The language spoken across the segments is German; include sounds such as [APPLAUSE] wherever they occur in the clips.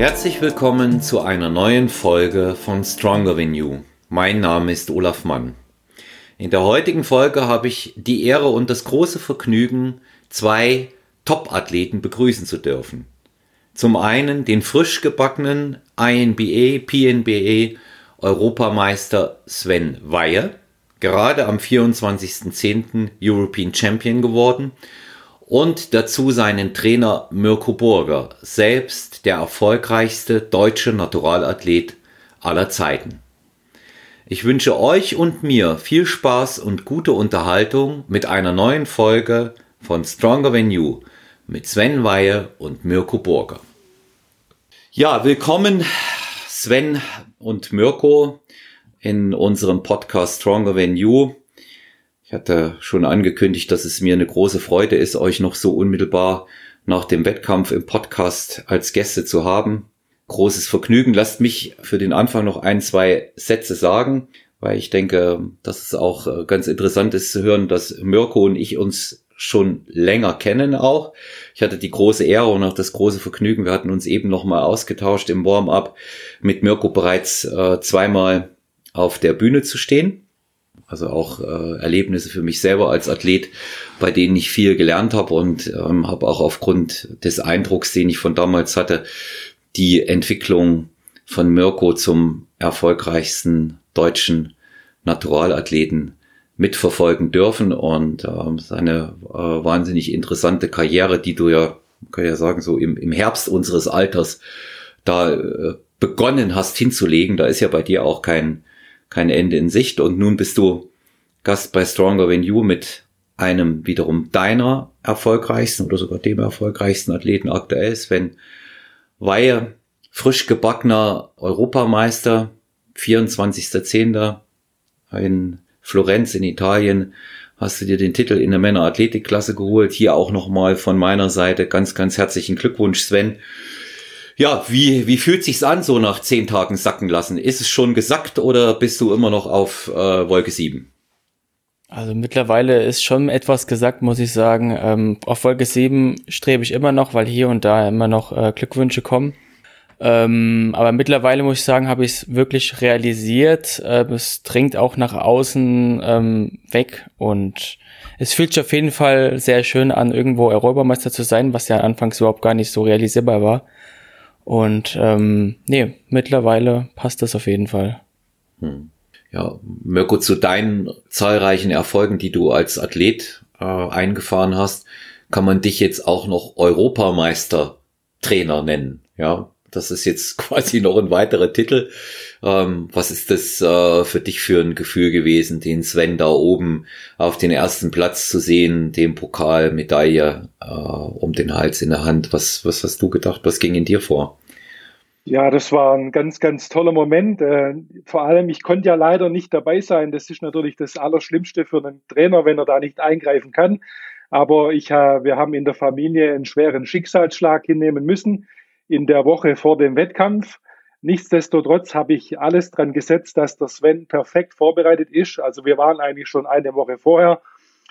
Herzlich willkommen zu einer neuen Folge von Stronger Than You. Mein Name ist Olaf Mann. In der heutigen Folge habe ich die Ehre und das große Vergnügen, zwei Top-Athleten begrüßen zu dürfen. Zum einen den frisch gebackenen INBA, PNBA Europameister Sven Weihe, gerade am 24.10. European Champion geworden und dazu seinen Trainer Mirko Burger, selbst der erfolgreichste deutsche Naturalathlet aller Zeiten. Ich wünsche euch und mir viel Spaß und gute Unterhaltung mit einer neuen Folge von Stronger Than You mit Sven Weihe und Mirko Burger. Ja, willkommen Sven und Mirko in unserem Podcast Stronger Than You. Ich hatte schon angekündigt, dass es mir eine große Freude ist, euch noch so unmittelbar nach dem Wettkampf im Podcast als Gäste zu haben. Großes Vergnügen. Lasst mich für den Anfang noch ein, zwei Sätze sagen, weil ich denke, dass es auch äh, ganz interessant ist zu hören, dass Mirko und ich uns schon länger kennen auch. Ich hatte die große Ehre und auch das große Vergnügen. Wir hatten uns eben noch mal ausgetauscht im Warm-up mit Mirko bereits äh, zweimal auf der Bühne zu stehen. Also auch äh, Erlebnisse für mich selber als Athlet, bei denen ich viel gelernt habe und ähm, habe auch aufgrund des Eindrucks, den ich von damals hatte, die Entwicklung von Mirko zum erfolgreichsten deutschen Naturalathleten mitverfolgen dürfen und äh, seine äh, wahnsinnig interessante Karriere, die du ja, kann ja sagen, so im, im Herbst unseres Alters da äh, begonnen hast hinzulegen. Da ist ja bei dir auch kein, kein Ende in Sicht und nun bist du Gast bei Stronger Than You mit einem wiederum deiner erfolgreichsten oder sogar dem erfolgreichsten Athleten aktuell, Sven Weihe, frisch gebackener Europameister, 24.10. in Florenz in Italien hast du dir den Titel in der Männer-Athletikklasse geholt. Hier auch nochmal von meiner Seite ganz, ganz herzlichen Glückwunsch, Sven. Ja, wie, wie fühlt sich's an, so nach zehn Tagen sacken lassen? Ist es schon gesackt oder bist du immer noch auf äh, Wolke 7? Also mittlerweile ist schon etwas gesagt, muss ich sagen. Ähm, auf Wolke 7 strebe ich immer noch, weil hier und da immer noch äh, Glückwünsche kommen. Ähm, aber mittlerweile muss ich sagen, habe ich es wirklich realisiert. Äh, es dringt auch nach außen ähm, weg und es fühlt sich auf jeden Fall sehr schön an, irgendwo Europameister zu sein, was ja anfangs überhaupt gar nicht so realisierbar war. Und ähm, nee, mittlerweile passt das auf jeden Fall. Hm. Ja, Mirko, zu deinen zahlreichen Erfolgen, die du als Athlet äh, eingefahren hast, kann man dich jetzt auch noch Europameister Trainer nennen. Ja, das ist jetzt [LAUGHS] quasi noch ein weiterer Titel. Ähm, was ist das äh, für dich für ein Gefühl gewesen, den Sven da oben auf den ersten Platz zu sehen, den Pokal, Medaille äh, um den Hals in der Hand? Was, was hast du gedacht? Was ging in dir vor? Ja, das war ein ganz, ganz toller Moment. Äh, vor allem, ich konnte ja leider nicht dabei sein. Das ist natürlich das Allerschlimmste für einen Trainer, wenn er da nicht eingreifen kann. Aber ich, äh, wir haben in der Familie einen schweren Schicksalsschlag hinnehmen müssen in der Woche vor dem Wettkampf. Nichtsdestotrotz habe ich alles dran gesetzt, dass der Sven perfekt vorbereitet ist. Also wir waren eigentlich schon eine Woche vorher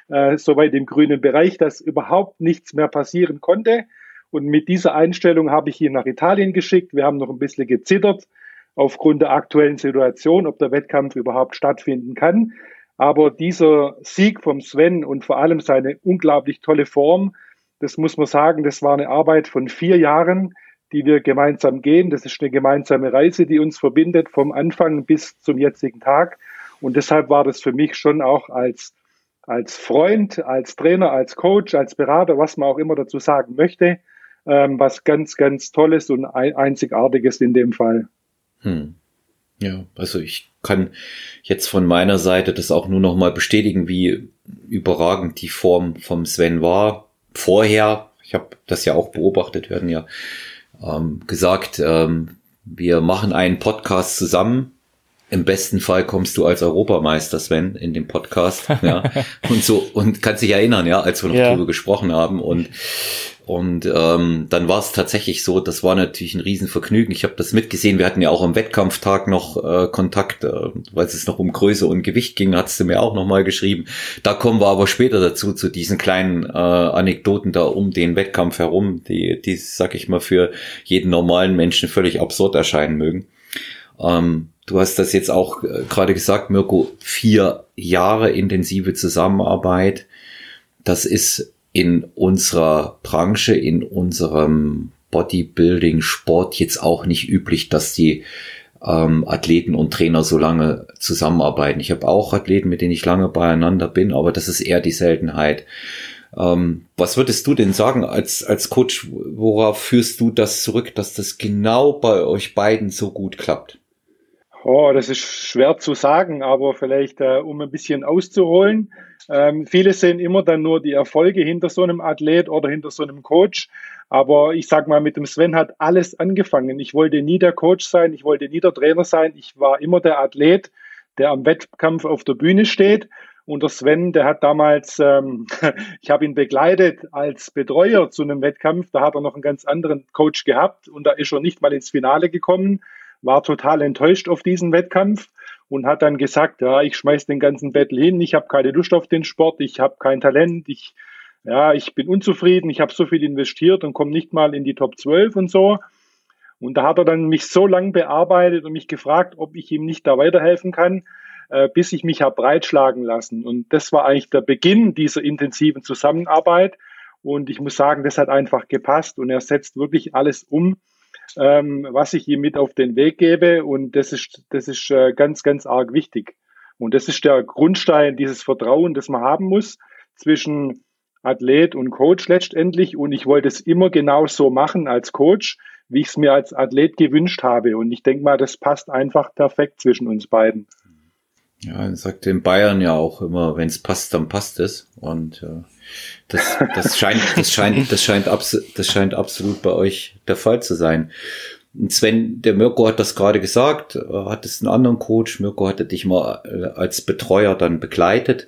äh, soweit im grünen Bereich, dass überhaupt nichts mehr passieren konnte. Und mit dieser Einstellung habe ich ihn nach Italien geschickt. Wir haben noch ein bisschen gezittert aufgrund der aktuellen Situation, ob der Wettkampf überhaupt stattfinden kann. Aber dieser Sieg vom Sven und vor allem seine unglaublich tolle Form, das muss man sagen, das war eine Arbeit von vier Jahren die wir gemeinsam gehen. Das ist eine gemeinsame Reise, die uns verbindet vom Anfang bis zum jetzigen Tag. Und deshalb war das für mich schon auch als, als Freund, als Trainer, als Coach, als Berater, was man auch immer dazu sagen möchte, ähm, was ganz, ganz Tolles und Einzigartiges in dem Fall. Hm. Ja, also ich kann jetzt von meiner Seite das auch nur noch mal bestätigen, wie überragend die Form vom Sven war. Vorher, ich habe das ja auch beobachtet, werden ja ähm, gesagt, ähm, wir machen einen Podcast zusammen im besten Fall kommst du als Europameister, Sven, in dem Podcast, ja, [LAUGHS] und so, und kannst dich erinnern, ja, als wir noch ja. drüber gesprochen haben und und ähm, dann war es tatsächlich so, das war natürlich ein Riesenvergnügen. Ich habe das mitgesehen. Wir hatten ja auch am Wettkampftag noch äh, Kontakt, äh, weil es noch um Größe und Gewicht ging, hast du mir auch nochmal geschrieben. Da kommen wir aber später dazu, zu diesen kleinen äh, Anekdoten da um den Wettkampf herum, die, die, sag ich mal, für jeden normalen Menschen völlig absurd erscheinen mögen. Ähm, du hast das jetzt auch äh, gerade gesagt, Mirko, vier Jahre intensive Zusammenarbeit. Das ist in unserer Branche, in unserem Bodybuilding-Sport jetzt auch nicht üblich, dass die ähm, Athleten und Trainer so lange zusammenarbeiten. Ich habe auch Athleten, mit denen ich lange beieinander bin, aber das ist eher die Seltenheit. Ähm, was würdest du denn sagen als, als Coach? Worauf führst du das zurück, dass das genau bei euch beiden so gut klappt? Oh, das ist schwer zu sagen, aber vielleicht, äh, um ein bisschen auszuholen. Ähm, viele sehen immer dann nur die Erfolge hinter so einem Athlet oder hinter so einem Coach. Aber ich sag mal, mit dem Sven hat alles angefangen. Ich wollte nie der Coach sein, ich wollte nie der Trainer sein. Ich war immer der Athlet, der am Wettkampf auf der Bühne steht. Und der Sven, der hat damals, ähm, [LAUGHS] ich habe ihn begleitet als Betreuer zu einem Wettkampf. Da hat er noch einen ganz anderen Coach gehabt und da ist er nicht mal ins Finale gekommen war total enttäuscht auf diesen Wettkampf und hat dann gesagt, ja, ich schmeiß den ganzen Battle hin, ich habe keine Lust auf den Sport, ich habe kein Talent, ich, ja, ich bin unzufrieden, ich habe so viel investiert und komme nicht mal in die Top 12 und so. Und da hat er dann mich so lang bearbeitet und mich gefragt, ob ich ihm nicht da weiterhelfen kann, äh, bis ich mich habe breitschlagen lassen. Und das war eigentlich der Beginn dieser intensiven Zusammenarbeit. Und ich muss sagen, das hat einfach gepasst und er setzt wirklich alles um, ähm, was ich ihm mit auf den Weg gebe. Und das ist, das ist äh, ganz, ganz arg wichtig. Und das ist der Grundstein dieses Vertrauen, das man haben muss zwischen Athlet und Coach letztendlich. Und ich wollte es immer genau so machen als Coach, wie ich es mir als Athlet gewünscht habe. Und ich denke mal, das passt einfach perfekt zwischen uns beiden. Ja, sagt in Bayern ja auch immer, wenn es passt, dann passt es. Und äh, das, das [LAUGHS] scheint, das scheint, das scheint, abs das scheint absolut bei euch der Fall zu sein. Und Sven, der Mirko hat das gerade gesagt, äh, hat es einen anderen Coach. Mirko hatte dich mal äh, als Betreuer dann begleitet.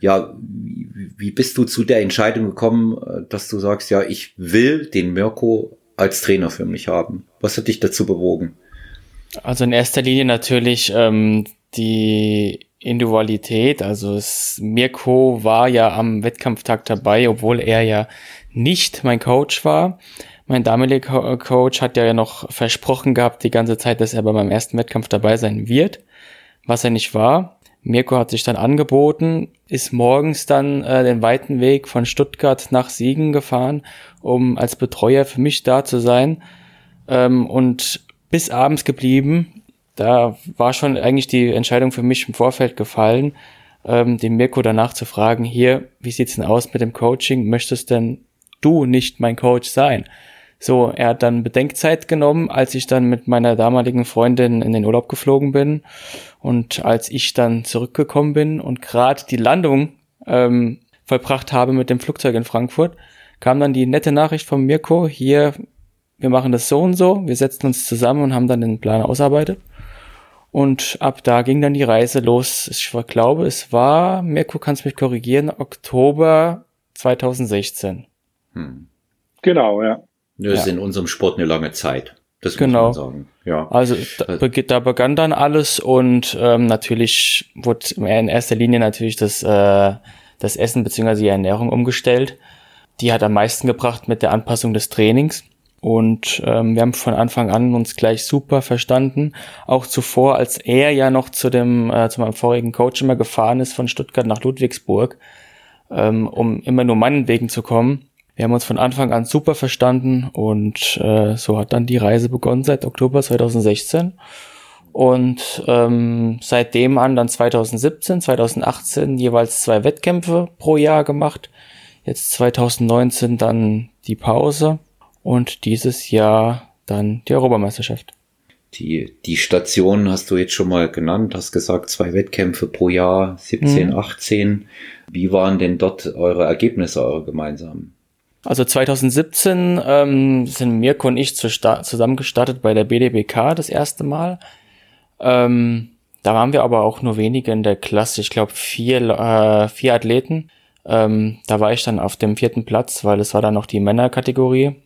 Ja, wie, wie bist du zu der Entscheidung gekommen, äh, dass du sagst, ja, ich will den Mirko als Trainer für mich haben? Was hat dich dazu bewogen? Also in erster Linie natürlich ähm, die Individualität. Also es, Mirko war ja am Wettkampftag dabei, obwohl er ja nicht mein Coach war. Mein damaliger Coach hat ja noch versprochen gehabt die ganze Zeit, dass er bei meinem ersten Wettkampf dabei sein wird, was er nicht war. Mirko hat sich dann angeboten, ist morgens dann äh, den weiten Weg von Stuttgart nach Siegen gefahren, um als Betreuer für mich da zu sein ähm, und bis abends geblieben, da war schon eigentlich die Entscheidung für mich im Vorfeld gefallen, ähm, den Mirko danach zu fragen, hier, wie sieht's denn aus mit dem Coaching? Möchtest denn du nicht mein Coach sein? So, er hat dann Bedenkzeit genommen, als ich dann mit meiner damaligen Freundin in den Urlaub geflogen bin und als ich dann zurückgekommen bin und gerade die Landung ähm, vollbracht habe mit dem Flugzeug in Frankfurt, kam dann die nette Nachricht von Mirko, hier, wir machen das so und so, wir setzen uns zusammen und haben dann den Plan ausarbeitet. Und ab da ging dann die Reise los. Ich glaube, es war, Mirko, kannst mich korrigieren, Oktober 2016. Hm. Genau, ja. Das ist ja. in unserem Sport eine lange Zeit. Das genau. muss man sagen. Ja. Also da, da begann dann alles und ähm, natürlich wurde in erster Linie natürlich das, äh, das Essen bzw. die Ernährung umgestellt. Die hat am meisten gebracht mit der Anpassung des Trainings. Und ähm, wir haben von Anfang an uns gleich super verstanden. Auch zuvor, als er ja noch zu dem, äh, zu meinem vorigen Coach immer gefahren ist von Stuttgart nach Ludwigsburg, ähm, um immer nur meinen Wegen zu kommen. Wir haben uns von Anfang an super verstanden und äh, so hat dann die Reise begonnen seit Oktober 2016. Und ähm, seitdem an dann 2017, 2018 jeweils zwei Wettkämpfe pro Jahr gemacht. Jetzt 2019 dann die Pause und dieses Jahr dann die Europameisterschaft. Die, die Stationen hast du jetzt schon mal genannt, hast gesagt, zwei Wettkämpfe pro Jahr, 17, mhm. 18. Wie waren denn dort eure Ergebnisse, eure gemeinsamen? Also 2017 ähm, sind Mirko und ich zu zusammen gestartet bei der BDBK das erste Mal. Ähm, Da waren wir aber auch nur wenige in der Klasse. Ich glaube vier, äh, vier Athleten. Ähm, da war ich dann auf dem vierten Platz, weil es war dann noch die Männerkategorie.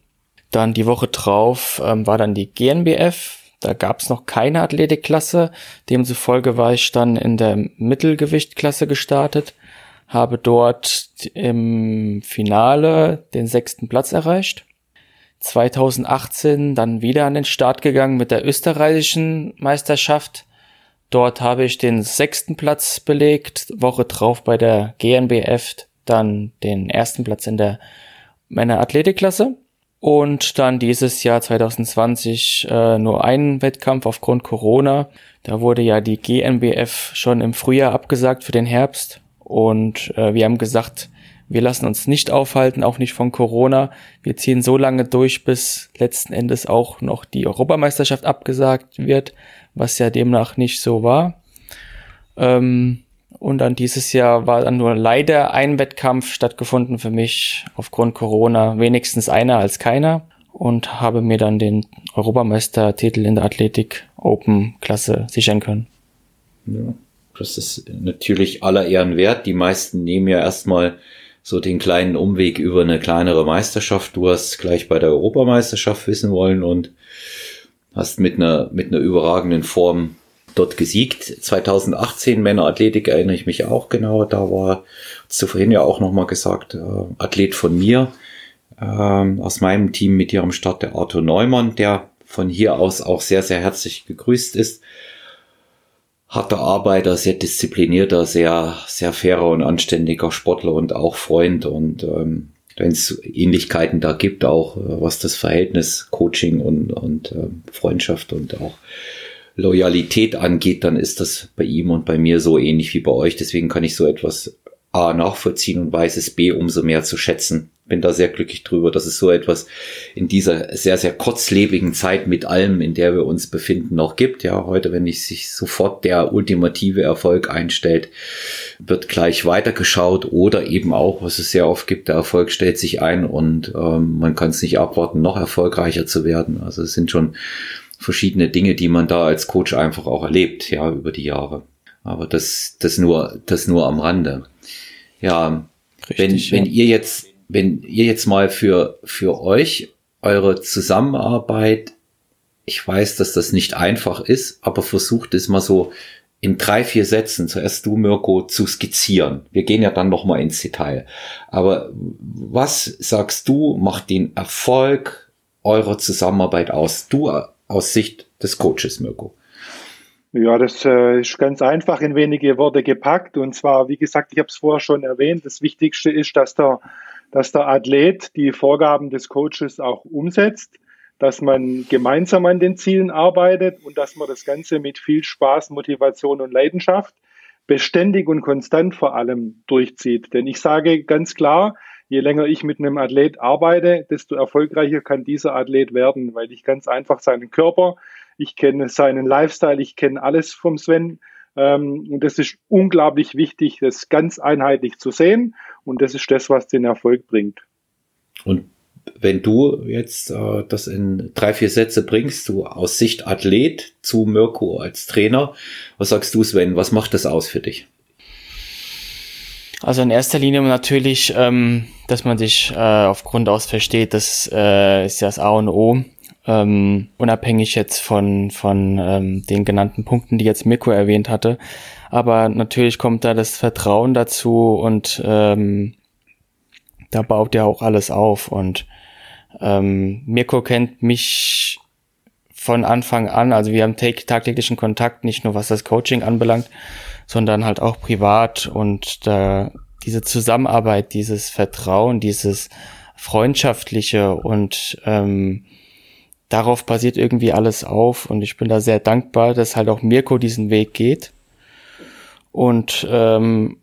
Dann die Woche drauf ähm, war dann die GNBF. Da gab es noch keine Athletikklasse. Demzufolge war ich dann in der Mittelgewichtklasse gestartet, habe dort im Finale den sechsten Platz erreicht. 2018 dann wieder an den Start gegangen mit der österreichischen Meisterschaft. Dort habe ich den sechsten Platz belegt, Woche drauf bei der GNBF dann den ersten Platz in der Männer-Athletikklasse. Und dann dieses Jahr 2020 äh, nur einen Wettkampf aufgrund Corona. Da wurde ja die GNBF schon im Frühjahr abgesagt für den Herbst. Und äh, wir haben gesagt, wir lassen uns nicht aufhalten, auch nicht von Corona. Wir ziehen so lange durch, bis letzten Endes auch noch die Europameisterschaft abgesagt wird, was ja demnach nicht so war. Ähm, und dann dieses Jahr war dann nur leider ein Wettkampf stattgefunden für mich aufgrund Corona, wenigstens einer als keiner. Und habe mir dann den Europameistertitel in der Athletik Open Klasse sichern können. Ja, das ist natürlich aller Ehren wert. Die meisten nehmen ja erstmal so den kleinen Umweg über eine kleinere Meisterschaft. Du hast gleich bei der Europameisterschaft wissen wollen und hast mit einer, mit einer überragenden Form dort gesiegt. 2018 Männerathletik erinnere ich mich auch genau. Da war zu vorhin ja auch nochmal gesagt, äh, Athlet von mir, äh, aus meinem Team mit ihrem Start der Arthur Neumann, der von hier aus auch sehr, sehr herzlich gegrüßt ist harter Arbeiter, sehr disziplinierter, sehr, sehr fairer und anständiger Sportler und auch Freund. Und ähm, wenn es Ähnlichkeiten da gibt, auch äh, was das Verhältnis Coaching und, und äh, Freundschaft und auch Loyalität angeht, dann ist das bei ihm und bei mir so ähnlich wie bei euch. Deswegen kann ich so etwas A nachvollziehen und weiß es B umso mehr zu schätzen bin da sehr glücklich drüber, dass es so etwas in dieser sehr, sehr kurzlebigen Zeit mit allem, in der wir uns befinden, noch gibt. Ja, heute, wenn ich sich sofort der ultimative Erfolg einstellt, wird gleich weitergeschaut oder eben auch, was es sehr oft gibt, der Erfolg stellt sich ein und ähm, man kann es nicht abwarten, noch erfolgreicher zu werden. Also es sind schon verschiedene Dinge, die man da als Coach einfach auch erlebt, ja, über die Jahre. Aber das, das nur, das nur am Rande. Ja, Richtig, wenn, ja. wenn ihr jetzt wenn ihr jetzt mal für, für euch eure Zusammenarbeit, ich weiß, dass das nicht einfach ist, aber versucht es mal so in drei, vier Sätzen, zuerst du, Mirko, zu skizzieren. Wir gehen ja dann noch mal ins Detail. Aber was sagst du, macht den Erfolg eurer Zusammenarbeit aus? Du aus Sicht des Coaches, Mirko. Ja, das äh, ist ganz einfach in wenige Worte gepackt. Und zwar, wie gesagt, ich habe es vorher schon erwähnt, das Wichtigste ist, dass der dass der Athlet die Vorgaben des Coaches auch umsetzt, dass man gemeinsam an den Zielen arbeitet und dass man das Ganze mit viel Spaß, Motivation und Leidenschaft beständig und konstant vor allem durchzieht. Denn ich sage ganz klar, je länger ich mit einem Athlet arbeite, desto erfolgreicher kann dieser Athlet werden, weil ich ganz einfach seinen Körper, ich kenne seinen Lifestyle, ich kenne alles vom Sven ähm, und das ist unglaublich wichtig, das ganz einheitlich zu sehen. Und das ist das, was den Erfolg bringt. Und wenn du jetzt äh, das in drei, vier Sätze bringst, du aus Sicht Athlet zu Mirko als Trainer, was sagst du, Sven? Was macht das aus für dich? Also in erster Linie natürlich, ähm, dass man sich äh, auf Grund aus versteht, das äh, ist ja das A und O ähm, unabhängig jetzt von, von ähm, den genannten Punkten, die jetzt Mirko erwähnt hatte. Aber natürlich kommt da das Vertrauen dazu und ähm, da baut ja auch alles auf. Und ähm, Mirko kennt mich von Anfang an, also wir haben tagtäglichen Kontakt, nicht nur was das Coaching anbelangt, sondern halt auch privat und da diese Zusammenarbeit, dieses Vertrauen, dieses freundschaftliche und ähm, darauf basiert irgendwie alles auf und ich bin da sehr dankbar, dass halt auch Mirko diesen Weg geht. Und ähm,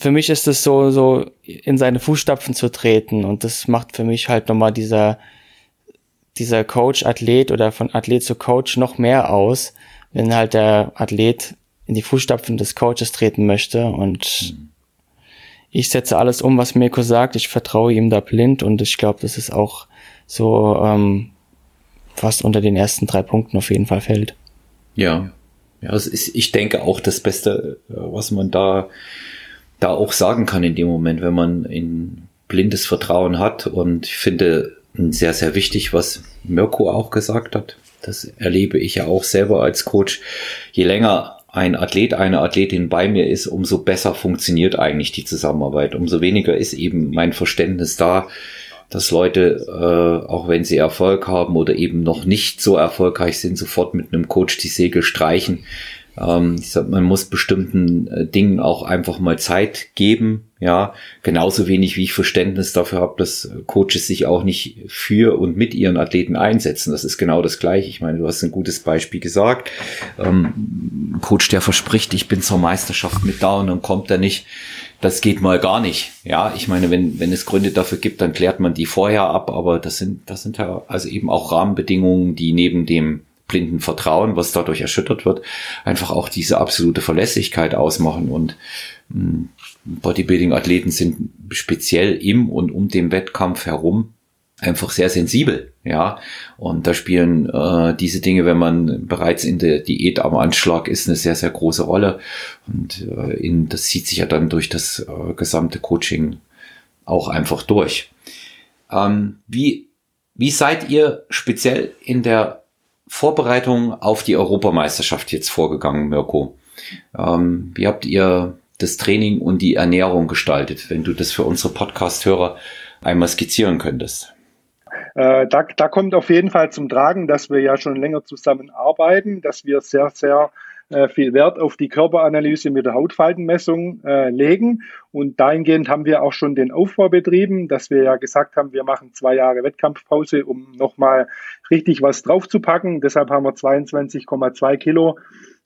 für mich ist es so, so in seine Fußstapfen zu treten und das macht für mich halt nochmal dieser, dieser Coach-Athlet oder von Athlet zu Coach noch mehr aus, wenn halt der Athlet in die Fußstapfen des Coaches treten möchte und mhm. ich setze alles um, was Mirko sagt, ich vertraue ihm da blind und ich glaube, das ist auch so ähm, fast unter den ersten drei Punkten auf jeden Fall fällt. Ja, Ja, ist, ich denke auch das Beste, äh, was man da, da auch sagen kann in dem Moment, wenn man in blindes Vertrauen hat. Und ich finde sehr, sehr wichtig, was Mirko auch gesagt hat. Das erlebe ich ja auch selber als Coach. Je länger ein Athlet, eine Athletin bei mir ist, umso besser funktioniert eigentlich die Zusammenarbeit. Umso weniger ist eben mein Verständnis da, dass Leute, äh, auch wenn sie Erfolg haben oder eben noch nicht so erfolgreich sind, sofort mit einem Coach die Segel streichen. Ähm, ich sag, man muss bestimmten äh, Dingen auch einfach mal Zeit geben. Ja, genauso wenig wie ich Verständnis dafür habe, dass Coaches sich auch nicht für und mit ihren Athleten einsetzen. Das ist genau das Gleiche. Ich meine, du hast ein gutes Beispiel gesagt. Ähm, Coach, der verspricht, ich bin zur Meisterschaft mit da und dann kommt er nicht. Das geht mal gar nicht. Ja, ich meine, wenn, wenn es Gründe dafür gibt, dann klärt man die vorher ab, aber das sind, das sind ja also eben auch Rahmenbedingungen, die neben dem blinden Vertrauen, was dadurch erschüttert wird, einfach auch diese absolute Verlässlichkeit ausmachen und hm, Bodybuilding-Athleten sind speziell im und um den Wettkampf herum einfach sehr sensibel, ja. Und da spielen äh, diese Dinge, wenn man bereits in der Diät am Anschlag ist, eine sehr, sehr große Rolle. Und äh, in, das zieht sich ja dann durch das äh, gesamte Coaching auch einfach durch. Ähm, wie, wie seid ihr speziell in der Vorbereitung auf die Europameisterschaft jetzt vorgegangen, Mirko? Ähm, wie habt ihr das Training und die Ernährung gestaltet, wenn du das für unsere Podcast-Hörer einmal skizzieren könntest? Äh, da, da kommt auf jeden Fall zum Tragen, dass wir ja schon länger zusammenarbeiten, dass wir sehr, sehr viel Wert auf die Körperanalyse mit der Hautfaltenmessung äh, legen. Und dahingehend haben wir auch schon den Aufbau betrieben, dass wir ja gesagt haben, wir machen zwei Jahre Wettkampfpause, um nochmal richtig was draufzupacken. Deshalb haben wir 22,2 Kilo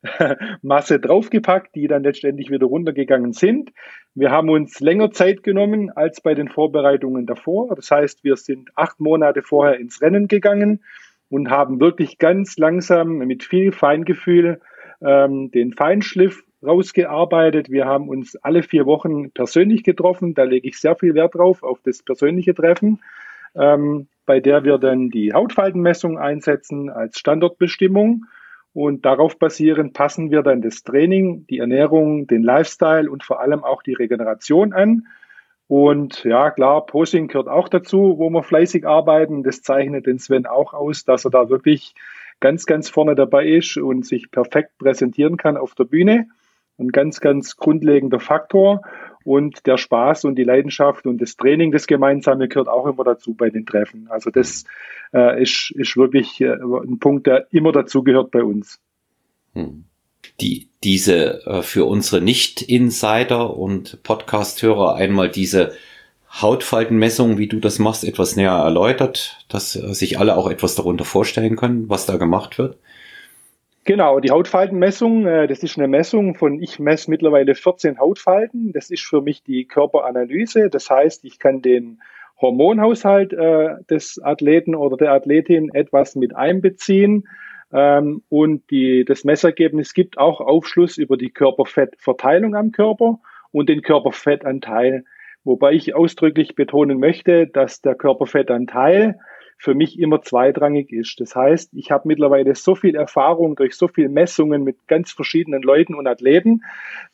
[LAUGHS] Masse draufgepackt, die dann letztendlich wieder runtergegangen sind. Wir haben uns länger Zeit genommen als bei den Vorbereitungen davor. Das heißt, wir sind acht Monate vorher ins Rennen gegangen und haben wirklich ganz langsam mit viel Feingefühl ähm, den Feinschliff rausgearbeitet. Wir haben uns alle vier Wochen persönlich getroffen. Da lege ich sehr viel Wert drauf, auf das persönliche Treffen, ähm, bei der wir dann die Hautfaltenmessung einsetzen als Standortbestimmung und darauf basierend passen wir dann das Training, die Ernährung, den Lifestyle und vor allem auch die Regeneration an. Und ja, klar, Posing gehört auch dazu, wo wir fleißig arbeiten. Das zeichnet den Sven auch aus, dass er da wirklich ganz, ganz vorne dabei ist und sich perfekt präsentieren kann auf der Bühne. Ein ganz, ganz grundlegender Faktor. Und der Spaß und die Leidenschaft und das Training, das Gemeinsame gehört auch immer dazu bei den Treffen. Also das äh, ist, ist wirklich äh, ein Punkt, der immer dazu gehört bei uns. Hm. Die, diese äh, für unsere Nicht-Insider und Podcast-Hörer einmal diese Hautfaltenmessung, wie du das machst, etwas näher erläutert, dass äh, sich alle auch etwas darunter vorstellen können, was da gemacht wird? Genau, die Hautfaltenmessung, äh, das ist eine Messung von, ich messe mittlerweile 14 Hautfalten. Das ist für mich die Körperanalyse. Das heißt, ich kann den Hormonhaushalt äh, des Athleten oder der Athletin etwas mit einbeziehen. Ähm, und die, das Messergebnis gibt auch Aufschluss über die Körperfettverteilung am Körper und den Körperfettanteil. Wobei ich ausdrücklich betonen möchte, dass der Körperfettanteil für mich immer zweitrangig ist. Das heißt, ich habe mittlerweile so viel Erfahrung durch so viele Messungen mit ganz verschiedenen Leuten und Athleten,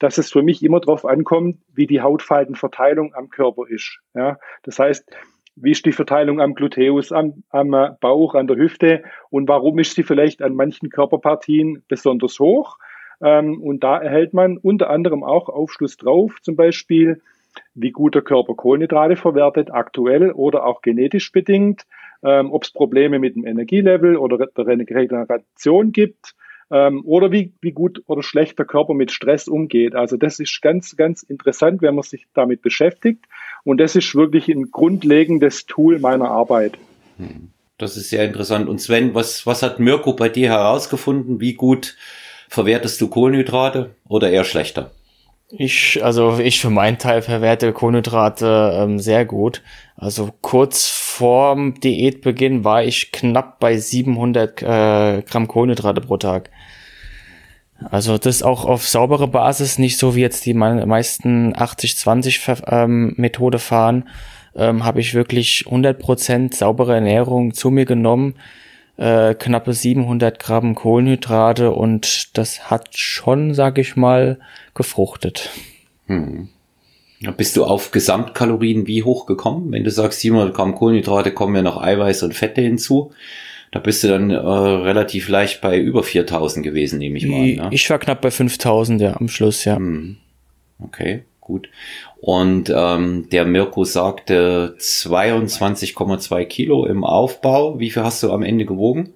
dass es für mich immer darauf ankommt, wie die Hautfaltenverteilung am Körper ist. Ja, das heißt, wie ist die Verteilung am Gluteus, am, am Bauch, an der Hüfte und warum ist sie vielleicht an manchen Körperpartien besonders hoch? Ähm, und da erhält man unter anderem auch Aufschluss drauf, zum Beispiel, wie gut der Körper Kohlenhydrate verwertet, aktuell oder auch genetisch bedingt, ähm, ob es Probleme mit dem Energielevel oder der Regeneration gibt ähm, oder wie, wie gut oder schlecht der Körper mit Stress umgeht. Also das ist ganz, ganz interessant, wenn man sich damit beschäftigt. Und das ist wirklich ein grundlegendes Tool meiner Arbeit. Hm. Das ist sehr interessant. Und Sven, was, was hat Mirko bei dir herausgefunden? Wie gut verwertest du Kohlenhydrate oder eher schlechter? Ich, also ich für meinen Teil verwerte Kohlenhydrate ähm, sehr gut. Also kurz vorm Diätbeginn war ich knapp bei 700 äh, Gramm Kohlenhydrate pro Tag. Also das auch auf saubere Basis, nicht so wie jetzt die meisten 80-20 ähm, fahren, ähm, habe ich wirklich 100% saubere Ernährung zu mir genommen äh, knappe 700 Gramm Kohlenhydrate und das hat schon, sag ich mal, gefruchtet. Hm. Bist du auf Gesamtkalorien wie hoch gekommen? Wenn du sagst, 700 Gramm Kohlenhydrate kommen ja noch Eiweiß und Fette hinzu. Da bist du dann äh, relativ leicht bei über 4000 gewesen, nehme ich mal. Ne? Ich war knapp bei 5000, ja, am Schluss, ja. Hm. Okay, gut. Und ähm, der Mirko sagte 22,2 Kilo im Aufbau. Wie viel hast du am Ende gewogen?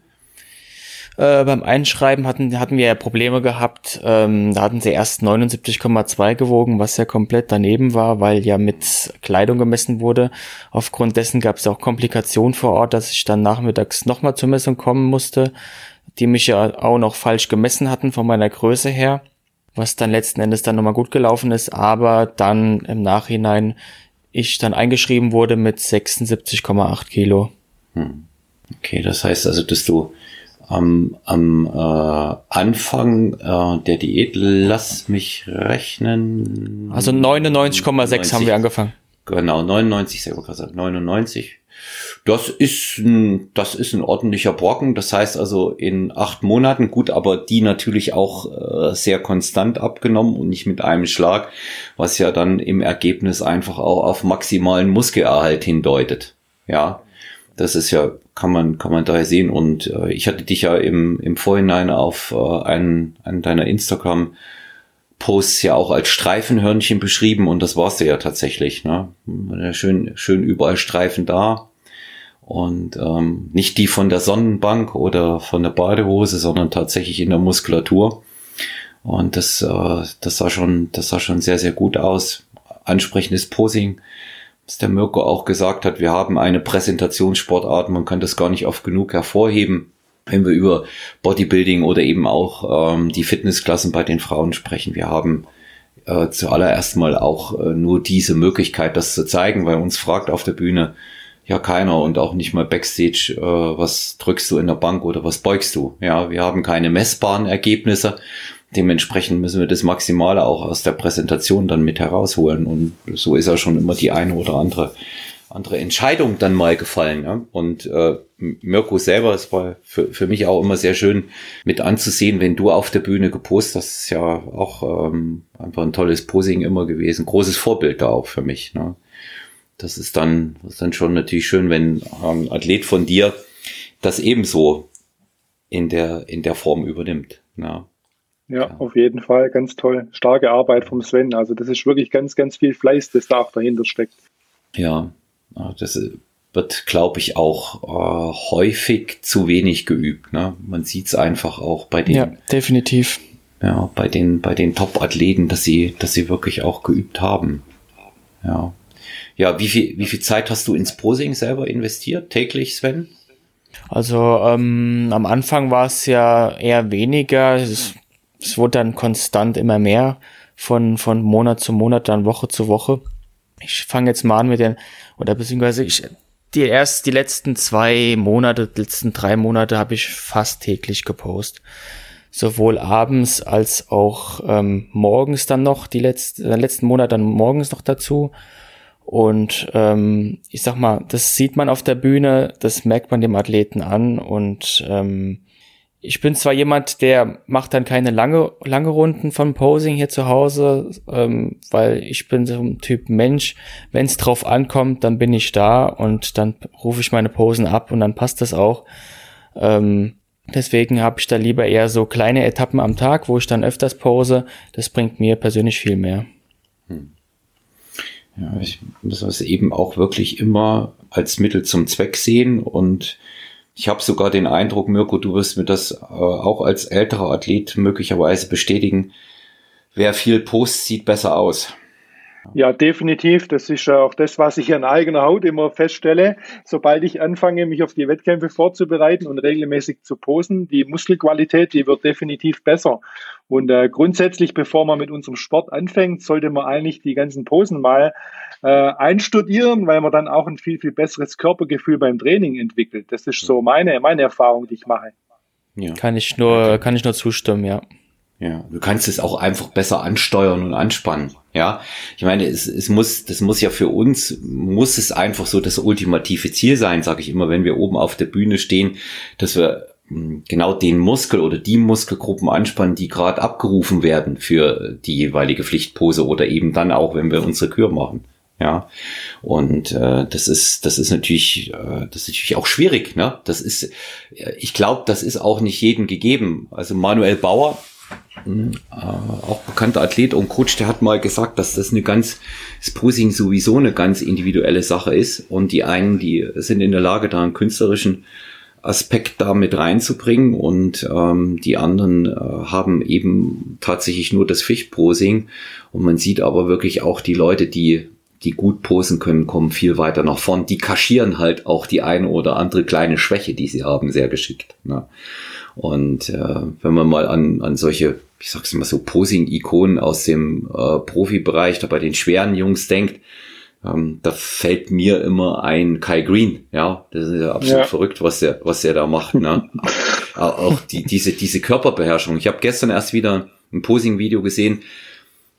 Äh, beim Einschreiben hatten, hatten wir ja Probleme gehabt. Ähm, da hatten sie erst 79,2 gewogen, was ja komplett daneben war, weil ja mit Kleidung gemessen wurde. Aufgrund dessen gab es auch Komplikationen vor Ort, dass ich dann nachmittags nochmal zur Messung kommen musste, die mich ja auch noch falsch gemessen hatten von meiner Größe her, was dann letzten Endes dann nochmal gut gelaufen ist, aber dann im Nachhinein ich dann eingeschrieben wurde mit 76,8 Kilo. Hm. Okay, das heißt also, dass du am, am äh, Anfang äh, der Diät, lass mich rechnen. Also 99,6 haben wir angefangen. Genau, 99, selber gesagt, 99. Das ist ein, das ist ein ordentlicher Brocken. Das heißt also in acht Monaten, gut, aber die natürlich auch äh, sehr konstant abgenommen und nicht mit einem Schlag, was ja dann im Ergebnis einfach auch auf maximalen Muskelerhalt hindeutet. Ja, das ist ja, kann man, kann man daher sehen. Und äh, ich hatte dich ja im, im Vorhinein auf äh, einen, einen deiner Instagram Posts ja auch als Streifenhörnchen beschrieben und das warst du ja tatsächlich. Ne? Schön, schön überall Streifen da. Und ähm, nicht die von der Sonnenbank oder von der Badehose, sondern tatsächlich in der Muskulatur. Und das, äh, das sah schon, das sah schon sehr, sehr gut aus. Ansprechendes Posing was der Mirko auch gesagt hat, wir haben eine Präsentationssportart, man kann das gar nicht oft genug hervorheben, wenn wir über Bodybuilding oder eben auch ähm, die Fitnessklassen bei den Frauen sprechen. Wir haben äh, zuallererst mal auch äh, nur diese Möglichkeit, das zu zeigen, weil uns fragt auf der Bühne ja keiner und auch nicht mal Backstage, äh, was drückst du in der Bank oder was beugst du. Ja, wir haben keine messbaren Ergebnisse Dementsprechend müssen wir das Maximale auch aus der Präsentation dann mit herausholen. Und so ist ja schon immer die eine oder andere andere Entscheidung dann mal gefallen. Ja? Und äh, Mirko selber, es war für, für mich auch immer sehr schön mit anzusehen, wenn du auf der Bühne gepostet hast. Das ist ja auch ähm, einfach ein tolles Posing immer gewesen. Großes Vorbild da auch für mich. Ne? Das ist dann, das ist dann schon natürlich schön, wenn ein Athlet von dir das ebenso in der, in der Form übernimmt. Ja. Ja, ja, auf jeden Fall. Ganz toll. Starke Arbeit vom Sven. Also das ist wirklich ganz, ganz viel Fleiß, das da auch dahinter steckt. Ja, das wird, glaube ich, auch äh, häufig zu wenig geübt. Ne? Man sieht es einfach auch bei den. Ja, definitiv. Ja, bei den, bei den Top-Athleten, dass sie, dass sie wirklich auch geübt haben. Ja. Ja, wie viel, wie viel Zeit hast du ins Posing selber investiert, täglich, Sven? Also ähm, am Anfang war es ja eher weniger. Es es wurde dann konstant immer mehr von, von Monat zu Monat, dann Woche zu Woche. Ich fange jetzt mal an mit den, oder beziehungsweise ich, die erst die letzten zwei Monate, die letzten drei Monate habe ich fast täglich gepostet. Sowohl abends als auch ähm, morgens dann noch, die letzten, äh, letzten Monat dann morgens noch dazu. Und ähm, ich sag mal, das sieht man auf der Bühne, das merkt man dem Athleten an und ähm, ich bin zwar jemand, der macht dann keine lange, lange Runden von Posing hier zu Hause, ähm, weil ich bin so ein Typ Mensch. Wenn es drauf ankommt, dann bin ich da und dann rufe ich meine Posen ab und dann passt das auch. Ähm, deswegen habe ich da lieber eher so kleine Etappen am Tag, wo ich dann öfters pose. Das bringt mir persönlich viel mehr. Ja, ich muss das eben auch wirklich immer als Mittel zum Zweck sehen und ich habe sogar den Eindruck, Mirko, du wirst mir das äh, auch als älterer Athlet möglicherweise bestätigen. Wer viel Post sieht besser aus. Ja, definitiv. Das ist auch das, was ich an eigener Haut immer feststelle. Sobald ich anfange, mich auf die Wettkämpfe vorzubereiten und regelmäßig zu posen, die Muskelqualität, die wird definitiv besser. Und äh, grundsätzlich, bevor man mit unserem Sport anfängt, sollte man eigentlich die ganzen Posen mal äh, einstudieren, weil man dann auch ein viel, viel besseres Körpergefühl beim Training entwickelt. Das ist so meine, meine Erfahrung, die ich mache. Ja. Kann ich nur, kann ich nur zustimmen, ja. Ja, du kannst es auch einfach besser ansteuern und anspannen. Ja, ich meine, es, es muss, das muss ja für uns, muss es einfach so das ultimative Ziel sein, sage ich immer, wenn wir oben auf der Bühne stehen, dass wir genau den Muskel oder die Muskelgruppen anspannen, die gerade abgerufen werden für die jeweilige Pflichtpose oder eben dann auch, wenn wir unsere Kür machen. Ja, und äh, das ist das ist natürlich äh, das ist natürlich auch schwierig. Ne, das ist äh, ich glaube, das ist auch nicht jedem gegeben. Also Manuel Bauer äh, auch bekannter Athlet und Coach, der hat mal gesagt, dass das eine ganz, das Posing sowieso eine ganz individuelle Sache ist. Und die einen, die sind in der Lage, da einen künstlerischen Aspekt da mit reinzubringen und ähm, die anderen äh, haben eben tatsächlich nur das Fichtposing und man sieht aber wirklich auch die Leute, die die gut posen können, kommen viel weiter nach vorn. Die kaschieren halt auch die eine oder andere kleine Schwäche, die sie haben, sehr geschickt. Ne? Und äh, wenn man mal an, an solche, ich sag's mal so, Posing-Ikonen aus dem äh, Profibereich, da bei den schweren Jungs denkt, ähm, da fällt mir immer ein Kai Green, ja, das ist ja absolut ja. verrückt, was der, was der da macht, ne? [LAUGHS] auch die, diese, diese Körperbeherrschung. Ich habe gestern erst wieder ein Posing-Video gesehen,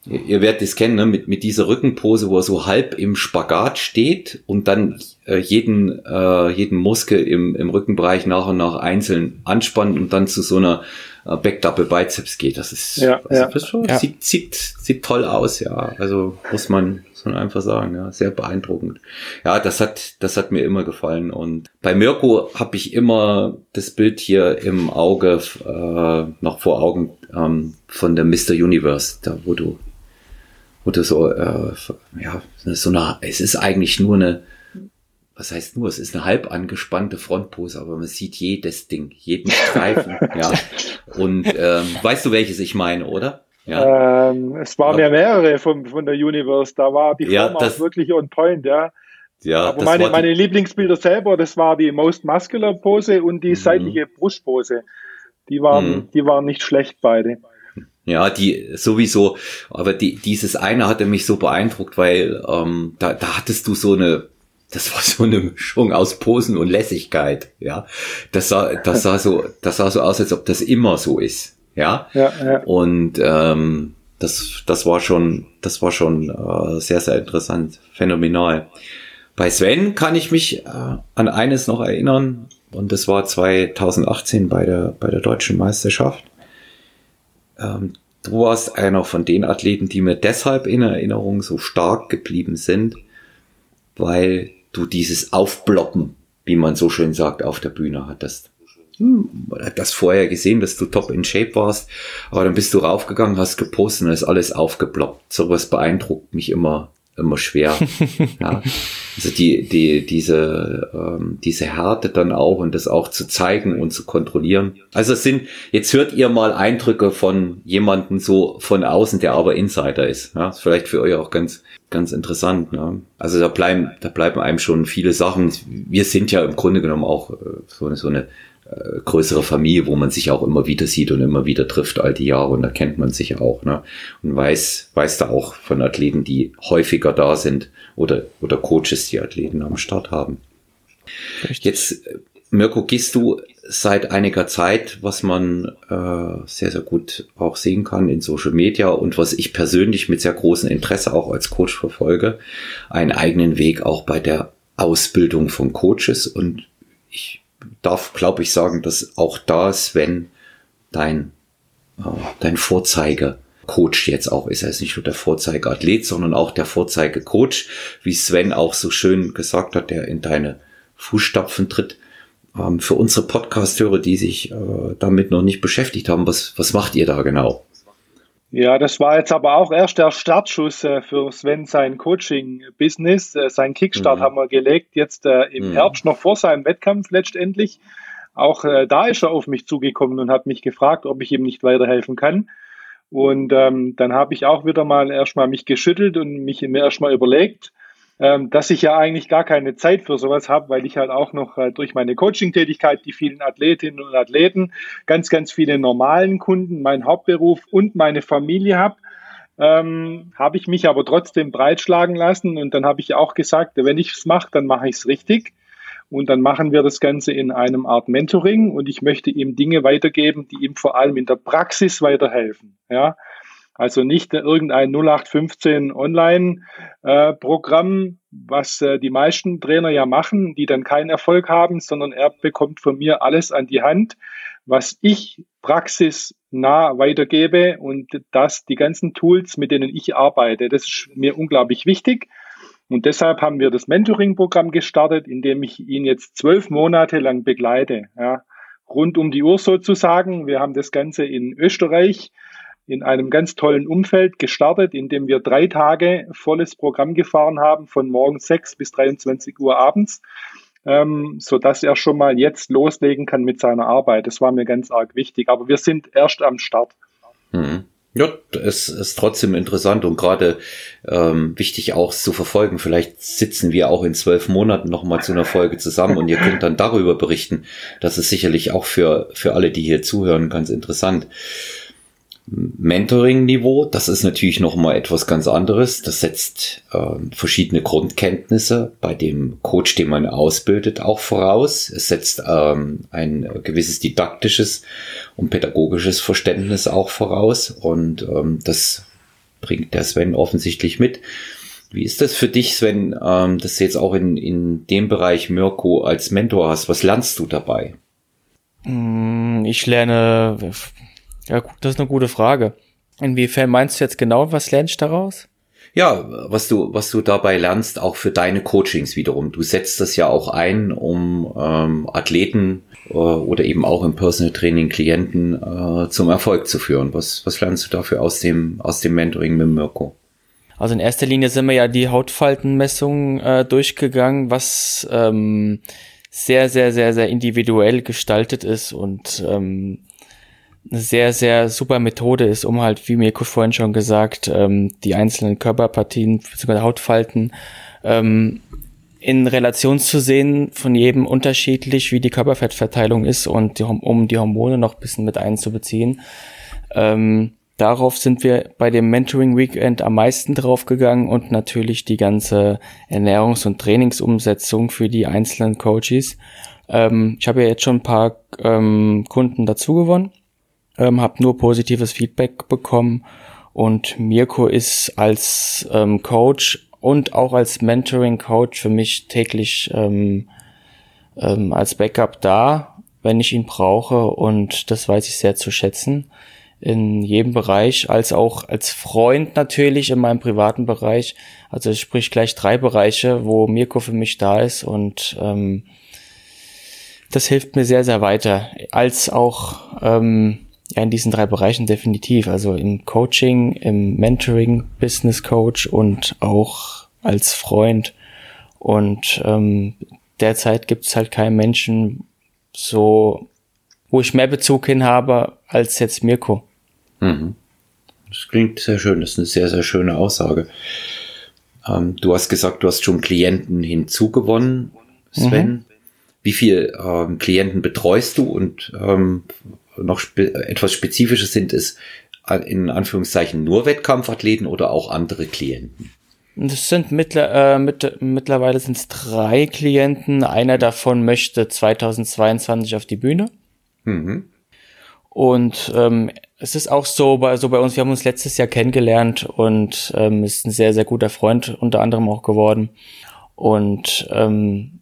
Ihr werdet es kennen, ne? mit, mit dieser Rückenpose, wo er so halb im Spagat steht und dann äh, jeden, äh, jeden Muskel im, im Rückenbereich nach und nach einzeln anspannt und dann zu so einer äh, Backdouble Bizeps geht. Das ist, ja, ja. Das schon, ja. Sieht, sieht, sieht toll aus, ja. Also muss man, muss man einfach sagen, ja, sehr beeindruckend. Ja, das hat, das hat mir immer gefallen. Und bei Mirko habe ich immer das Bild hier im Auge, äh, noch vor Augen ähm, von der Mr. Universe, da wo du oder so, äh, ja, so eine, es ist eigentlich nur eine, was heißt nur, es ist eine halb angespannte Frontpose, aber man sieht jedes Ding, jeden Streifen, [LAUGHS] ja. Und ähm, weißt du, welches ich meine, oder? Ja. Ähm, es waren ja, mehrere von, von der Universe, da war die Form ja, das, wirklich on point, ja. Ja, aber meine, meine Lieblingsbilder selber, das war die Most Muscular Pose und die mhm. seitliche Brustpose. Die waren, mhm. die waren nicht schlecht beide. Ja, die sowieso, aber die, dieses eine hatte mich so beeindruckt, weil ähm, da, da hattest du so eine, das war so eine Mischung aus Posen und Lässigkeit, ja. Das sah, das sah so, das sah so aus, als ob das immer so ist, ja. ja, ja. Und ähm, das, das war schon, das war schon äh, sehr, sehr interessant, phänomenal. Bei Sven kann ich mich äh, an eines noch erinnern, und das war 2018 bei der, bei der deutschen Meisterschaft ähm, du warst einer von den Athleten, die mir deshalb in Erinnerung so stark geblieben sind, weil du dieses Aufbloppen, wie man so schön sagt, auf der Bühne hattest. Hm, hat das vorher gesehen, dass du top in Shape warst, aber dann bist du raufgegangen, hast gepostet und ist alles aufgeploppt. Sowas beeindruckt mich immer immer schwer. [LAUGHS] ja. Also die, die, diese, ähm, diese Härte dann auch und das auch zu zeigen und zu kontrollieren. Also es sind, jetzt hört ihr mal Eindrücke von jemandem so von außen, der aber Insider ist. Ja, ist vielleicht für euch auch ganz, ganz interessant. Ne? Also da bleiben, da bleiben einem schon viele Sachen. Wir sind ja im Grunde genommen auch äh, so, so eine äh, größere Familie, wo man sich auch immer wieder sieht und immer wieder trifft all die Jahre und da kennt man sich auch, ne? Und weiß, weiß da auch von Athleten, die häufiger da sind oder, oder Coaches, die Athleten am Start haben. Richtig. Jetzt, Mirko, gehst du seit einiger Zeit, was man äh, sehr, sehr gut auch sehen kann in Social Media und was ich persönlich mit sehr großem Interesse auch als Coach verfolge, einen eigenen Weg auch bei der Ausbildung von Coaches und ich darf, glaube ich, sagen, dass auch da Sven dein, äh, dein Vorzeige-Coach jetzt auch ist. Er ist nicht nur der Vorzeigeathlet, sondern auch der Vorzeigecoach, wie Sven auch so schön gesagt hat, der in deine Fußstapfen tritt. Ähm, für unsere Podcast-Hörer, die sich äh, damit noch nicht beschäftigt haben, was, was macht ihr da genau? Ja, das war jetzt aber auch erst der Startschuss äh, für Sven sein Coaching-Business. Äh, sein Kickstart mhm. haben wir gelegt, jetzt äh, im mhm. Herbst noch vor seinem Wettkampf letztendlich. Auch äh, da ist er auf mich zugekommen und hat mich gefragt, ob ich ihm nicht weiterhelfen kann. Und ähm, dann habe ich auch wieder mal erstmal mich geschüttelt und mich mir erstmal überlegt, ähm, dass ich ja eigentlich gar keine Zeit für sowas habe, weil ich halt auch noch äh, durch meine Coaching-Tätigkeit, die vielen Athletinnen und Athleten, ganz, ganz viele normalen Kunden, meinen Hauptberuf und meine Familie habe. Ähm, habe ich mich aber trotzdem breitschlagen lassen und dann habe ich auch gesagt, wenn ich es mache, dann mache ich es richtig. Und dann machen wir das Ganze in einem Art Mentoring und ich möchte ihm Dinge weitergeben, die ihm vor allem in der Praxis weiterhelfen. Ja, Also nicht irgendein 0815 Online-Programm, äh, was äh, die meisten Trainer ja machen, die dann keinen Erfolg haben, sondern er bekommt von mir alles an die Hand, was ich praxisnah weitergebe und das die ganzen Tools, mit denen ich arbeite. Das ist mir unglaublich wichtig. Und deshalb haben wir das Mentoring-Programm gestartet, in dem ich ihn jetzt zwölf Monate lang begleite. Ja, rund um die Uhr sozusagen. Wir haben das Ganze in Österreich in einem ganz tollen Umfeld gestartet, in dem wir drei Tage volles Programm gefahren haben, von morgens 6 bis 23 Uhr abends, ähm, so dass er schon mal jetzt loslegen kann mit seiner Arbeit. Das war mir ganz arg wichtig. Aber wir sind erst am Start. Mhm. Ja, es ist trotzdem interessant und gerade ähm, wichtig auch zu verfolgen. Vielleicht sitzen wir auch in zwölf Monaten nochmal zu einer Folge zusammen und ihr könnt dann darüber berichten. Das ist sicherlich auch für, für alle, die hier zuhören, ganz interessant. Mentoring-Niveau, das ist natürlich noch mal etwas ganz anderes. Das setzt äh, verschiedene Grundkenntnisse bei dem Coach, den man ausbildet, auch voraus. Es setzt ähm, ein gewisses didaktisches und pädagogisches Verständnis auch voraus. Und ähm, das bringt der Sven offensichtlich mit. Wie ist das für dich, Sven, ähm, dass du jetzt auch in, in dem Bereich Mirko als Mentor hast? Was lernst du dabei? Mm, ich lerne ja, das ist eine gute Frage. Inwiefern meinst du jetzt genau, was lernst du daraus? Ja, was du, was du dabei lernst, auch für deine Coachings wiederum. Du setzt das ja auch ein, um ähm, Athleten äh, oder eben auch im Personal Training Klienten äh, zum Erfolg zu führen. Was, was lernst du dafür aus dem, aus dem Mentoring mit Mirko? Also in erster Linie sind wir ja die Hautfaltenmessung äh, durchgegangen, was ähm, sehr, sehr, sehr, sehr individuell gestaltet ist und ähm, eine sehr, sehr super Methode ist, um halt, wie Mirko vorhin schon gesagt, ähm, die einzelnen Körperpartien, beziehungsweise Hautfalten, ähm, in Relation zu sehen, von jedem unterschiedlich, wie die Körperfettverteilung ist und die, um die Hormone noch ein bisschen mit einzubeziehen. Ähm, darauf sind wir bei dem Mentoring Weekend am meisten draufgegangen und natürlich die ganze Ernährungs- und Trainingsumsetzung für die einzelnen Coaches. Ähm, ich habe ja jetzt schon ein paar ähm, Kunden dazu gewonnen ähm, habe nur positives Feedback bekommen und Mirko ist als ähm, Coach und auch als Mentoring-Coach für mich täglich ähm, ähm, als Backup da, wenn ich ihn brauche und das weiß ich sehr zu schätzen in jedem Bereich, als auch als Freund natürlich in meinem privaten Bereich. Also sprich gleich drei Bereiche, wo Mirko für mich da ist und ähm, das hilft mir sehr, sehr weiter. Als auch ähm, ja, in diesen drei Bereichen definitiv. Also im Coaching, im Mentoring, Business Coach und auch als Freund. Und ähm, derzeit gibt es halt keinen Menschen, so, wo ich mehr Bezug hin habe als jetzt Mirko. Mhm. Das klingt sehr schön. Das ist eine sehr, sehr schöne Aussage. Ähm, du hast gesagt, du hast schon Klienten hinzugewonnen, Sven. Mhm. Wie viele ähm, Klienten betreust du und ähm, noch spe etwas Spezifisches sind es in Anführungszeichen nur Wettkampfathleten oder auch andere Klienten? Das sind mittler, äh, mit, mittlerweile sind es drei Klienten. Einer davon möchte 2022 auf die Bühne. Mhm. Und ähm, es ist auch so bei, so bei uns, wir haben uns letztes Jahr kennengelernt und ähm, ist ein sehr, sehr guter Freund unter anderem auch geworden. Und ähm,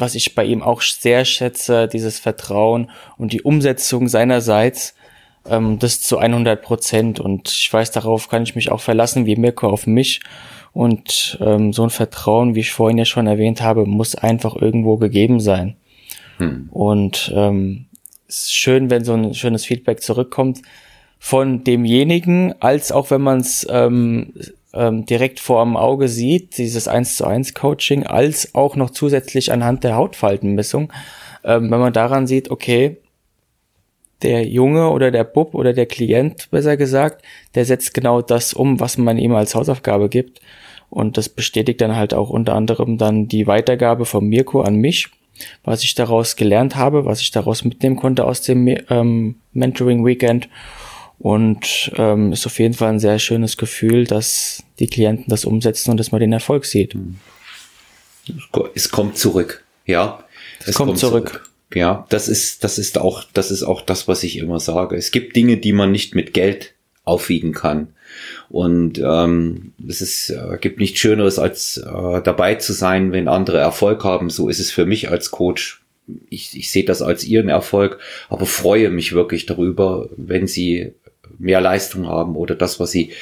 was ich bei ihm auch sehr schätze, dieses Vertrauen und die Umsetzung seinerseits, ähm, das zu 100 Prozent. Und ich weiß, darauf kann ich mich auch verlassen, wie Mirko auf mich. Und ähm, so ein Vertrauen, wie ich vorhin ja schon erwähnt habe, muss einfach irgendwo gegeben sein. Hm. Und ähm, es ist schön, wenn so ein schönes Feedback zurückkommt von demjenigen, als auch wenn man es ähm, ähm, direkt vor dem Auge sieht, dieses 1 zu 1 Coaching, als auch noch zusätzlich anhand der Hautfaltenmessung, ähm, wenn man daran sieht, okay, der Junge oder der Bub oder der Klient, besser gesagt, der setzt genau das um, was man ihm als Hausaufgabe gibt. Und das bestätigt dann halt auch unter anderem dann die Weitergabe von Mirko an mich, was ich daraus gelernt habe, was ich daraus mitnehmen konnte aus dem ähm, Mentoring Weekend und ähm, ist auf jeden Fall ein sehr schönes Gefühl, dass die Klienten das umsetzen und dass man den Erfolg sieht. Es kommt zurück, ja. Es, es kommt, kommt zurück. zurück. Ja, das ist, das ist auch, das ist auch das, was ich immer sage. Es gibt Dinge, die man nicht mit Geld aufwiegen kann. Und ähm, es ist, äh, gibt nichts Schöneres, als äh, dabei zu sein, wenn andere Erfolg haben. So ist es für mich als Coach. Ich, ich sehe das als ihren Erfolg, aber freue mich wirklich darüber, wenn sie mehr Leistung haben oder das, was sie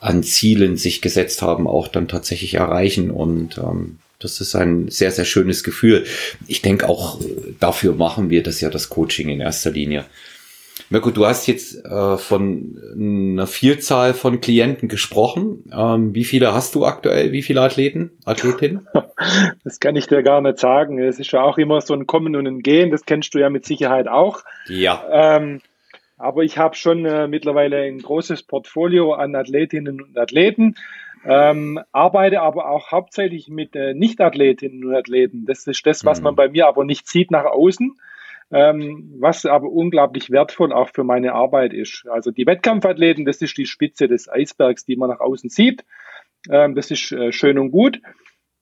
an Zielen sich gesetzt haben, auch dann tatsächlich erreichen. Und ähm, das ist ein sehr, sehr schönes Gefühl. Ich denke auch, äh, dafür machen wir das ja, das Coaching in erster Linie. Mirko, du hast jetzt äh, von einer Vielzahl von Klienten gesprochen. Ähm, wie viele hast du aktuell? Wie viele Athleten, Athletinnen? [LAUGHS] Das kann ich dir gar nicht sagen. Es ist ja auch immer so ein Kommen und ein Gehen. Das kennst du ja mit Sicherheit auch. Ja. Ähm, aber ich habe schon äh, mittlerweile ein großes Portfolio an Athletinnen und Athleten. Ähm, arbeite aber auch hauptsächlich mit äh, Nicht-Athletinnen und Athleten. Das ist das, was mhm. man bei mir aber nicht sieht nach außen ähm, was aber unglaublich wertvoll auch für meine Arbeit ist. Also die Wettkampfathleten, das ist die Spitze des Eisbergs, die man nach außen sieht. Ähm, das ist äh, schön und gut.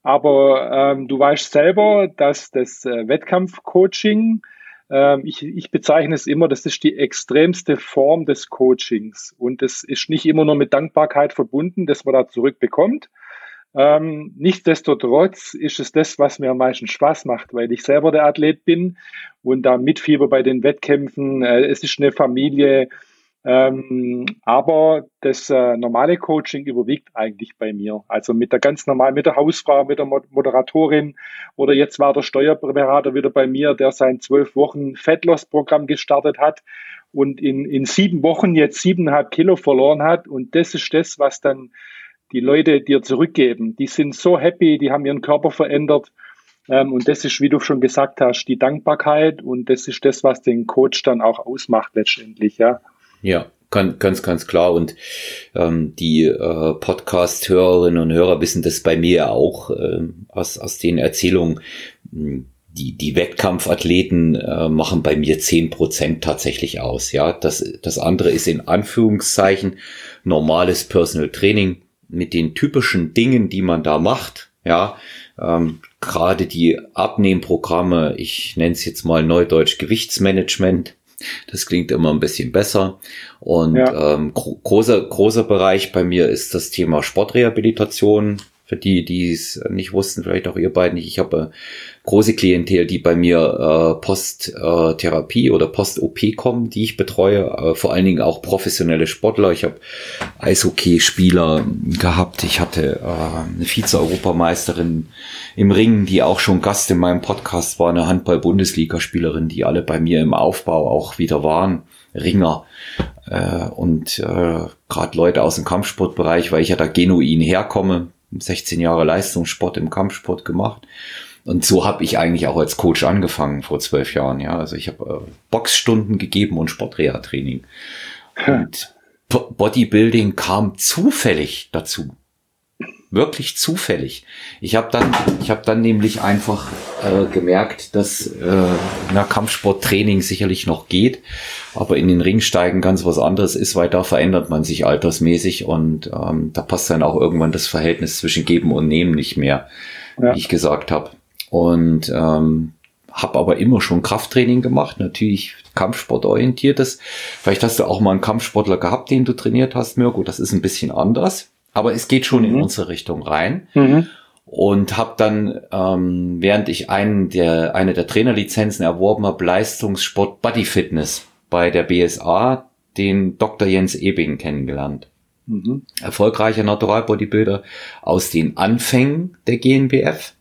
Aber ähm, du weißt selber, dass das äh, Wettkampfcoaching, ich, ich bezeichne es immer, das ist die extremste Form des Coachings. Und das ist nicht immer nur mit Dankbarkeit verbunden, dass man da zurückbekommt, ähm, nichtsdestotrotz ist es das, was mir am meisten Spaß macht, weil ich selber der Athlet bin und da mitfieber bei den Wettkämpfen. Äh, es ist eine Familie, ähm, aber das äh, normale Coaching überwiegt eigentlich bei mir. Also mit der ganz normalen, mit der Hausfrau, mit der Moderatorin oder jetzt war der Steuerberater wieder bei mir, der sein zwölf Wochen Fettloss-Programm gestartet hat und in, in sieben Wochen jetzt siebeneinhalb Kilo verloren hat. Und das ist das, was dann die Leute dir zurückgeben. Die sind so happy, die haben ihren Körper verändert. Ähm, und das ist, wie du schon gesagt hast, die Dankbarkeit und das ist das, was den Coach dann auch ausmacht letztendlich, ja. Ja, ganz, ganz, klar. Und ähm, die äh, Podcast-Hörerinnen und Hörer wissen das bei mir auch äh, aus, aus den Erzählungen. Hm, die, die Wettkampfathleten äh, machen bei mir zehn Prozent tatsächlich aus. Ja, das, das andere ist in Anführungszeichen normales Personal Training mit den typischen Dingen, die man da macht, ja, ähm, gerade die Abnehmprogramme, ich nenne es jetzt mal Neudeutsch Gewichtsmanagement, das klingt immer ein bisschen besser. Und ja. ähm, gro großer, großer Bereich bei mir ist das Thema Sportrehabilitation. Für die, die es nicht wussten, vielleicht auch ihr beiden nicht. Ich habe große Klientel, die bei mir äh, Post-Therapie äh, oder Post-OP kommen, die ich betreue. Äh, vor allen Dingen auch professionelle Sportler. Ich habe Eishockey-Spieler gehabt. Ich hatte äh, eine Vize-Europameisterin im Ringen, die auch schon Gast in meinem Podcast war, eine Handball-Bundesligaspielerin, die alle bei mir im Aufbau auch wieder waren. Ringer äh, und äh, gerade Leute aus dem Kampfsportbereich, weil ich ja da genuin herkomme, 16 Jahre Leistungssport im Kampfsport gemacht. Und so habe ich eigentlich auch als Coach angefangen vor zwölf Jahren. Ja, also ich habe äh, Boxstunden gegeben und Sportreha-Training. Und Bodybuilding kam zufällig dazu. Wirklich zufällig. Ich habe dann, ich habe dann nämlich einfach äh, gemerkt, dass äh, na, Kampfsporttraining sicherlich noch geht, aber in den Ringsteigen ganz was anderes ist, weil da verändert man sich altersmäßig und ähm, da passt dann auch irgendwann das Verhältnis zwischen Geben und Nehmen nicht mehr, ja. wie ich gesagt habe. Und ähm, habe aber immer schon Krafttraining gemacht, natürlich Kampfsport orientiertes. Vielleicht hast du auch mal einen Kampfsportler gehabt, den du trainiert hast, Mirko. Das ist ein bisschen anders. Aber es geht schon mhm. in unsere Richtung rein. Mhm. Und habe dann, ähm, während ich einen der, eine der Trainerlizenzen erworben habe, Leistungssport Body Fitness bei der BSA, den Dr. Jens Ebing kennengelernt. Mhm. Erfolgreicher Natural Bodybuilder aus den Anfängen der GNBF.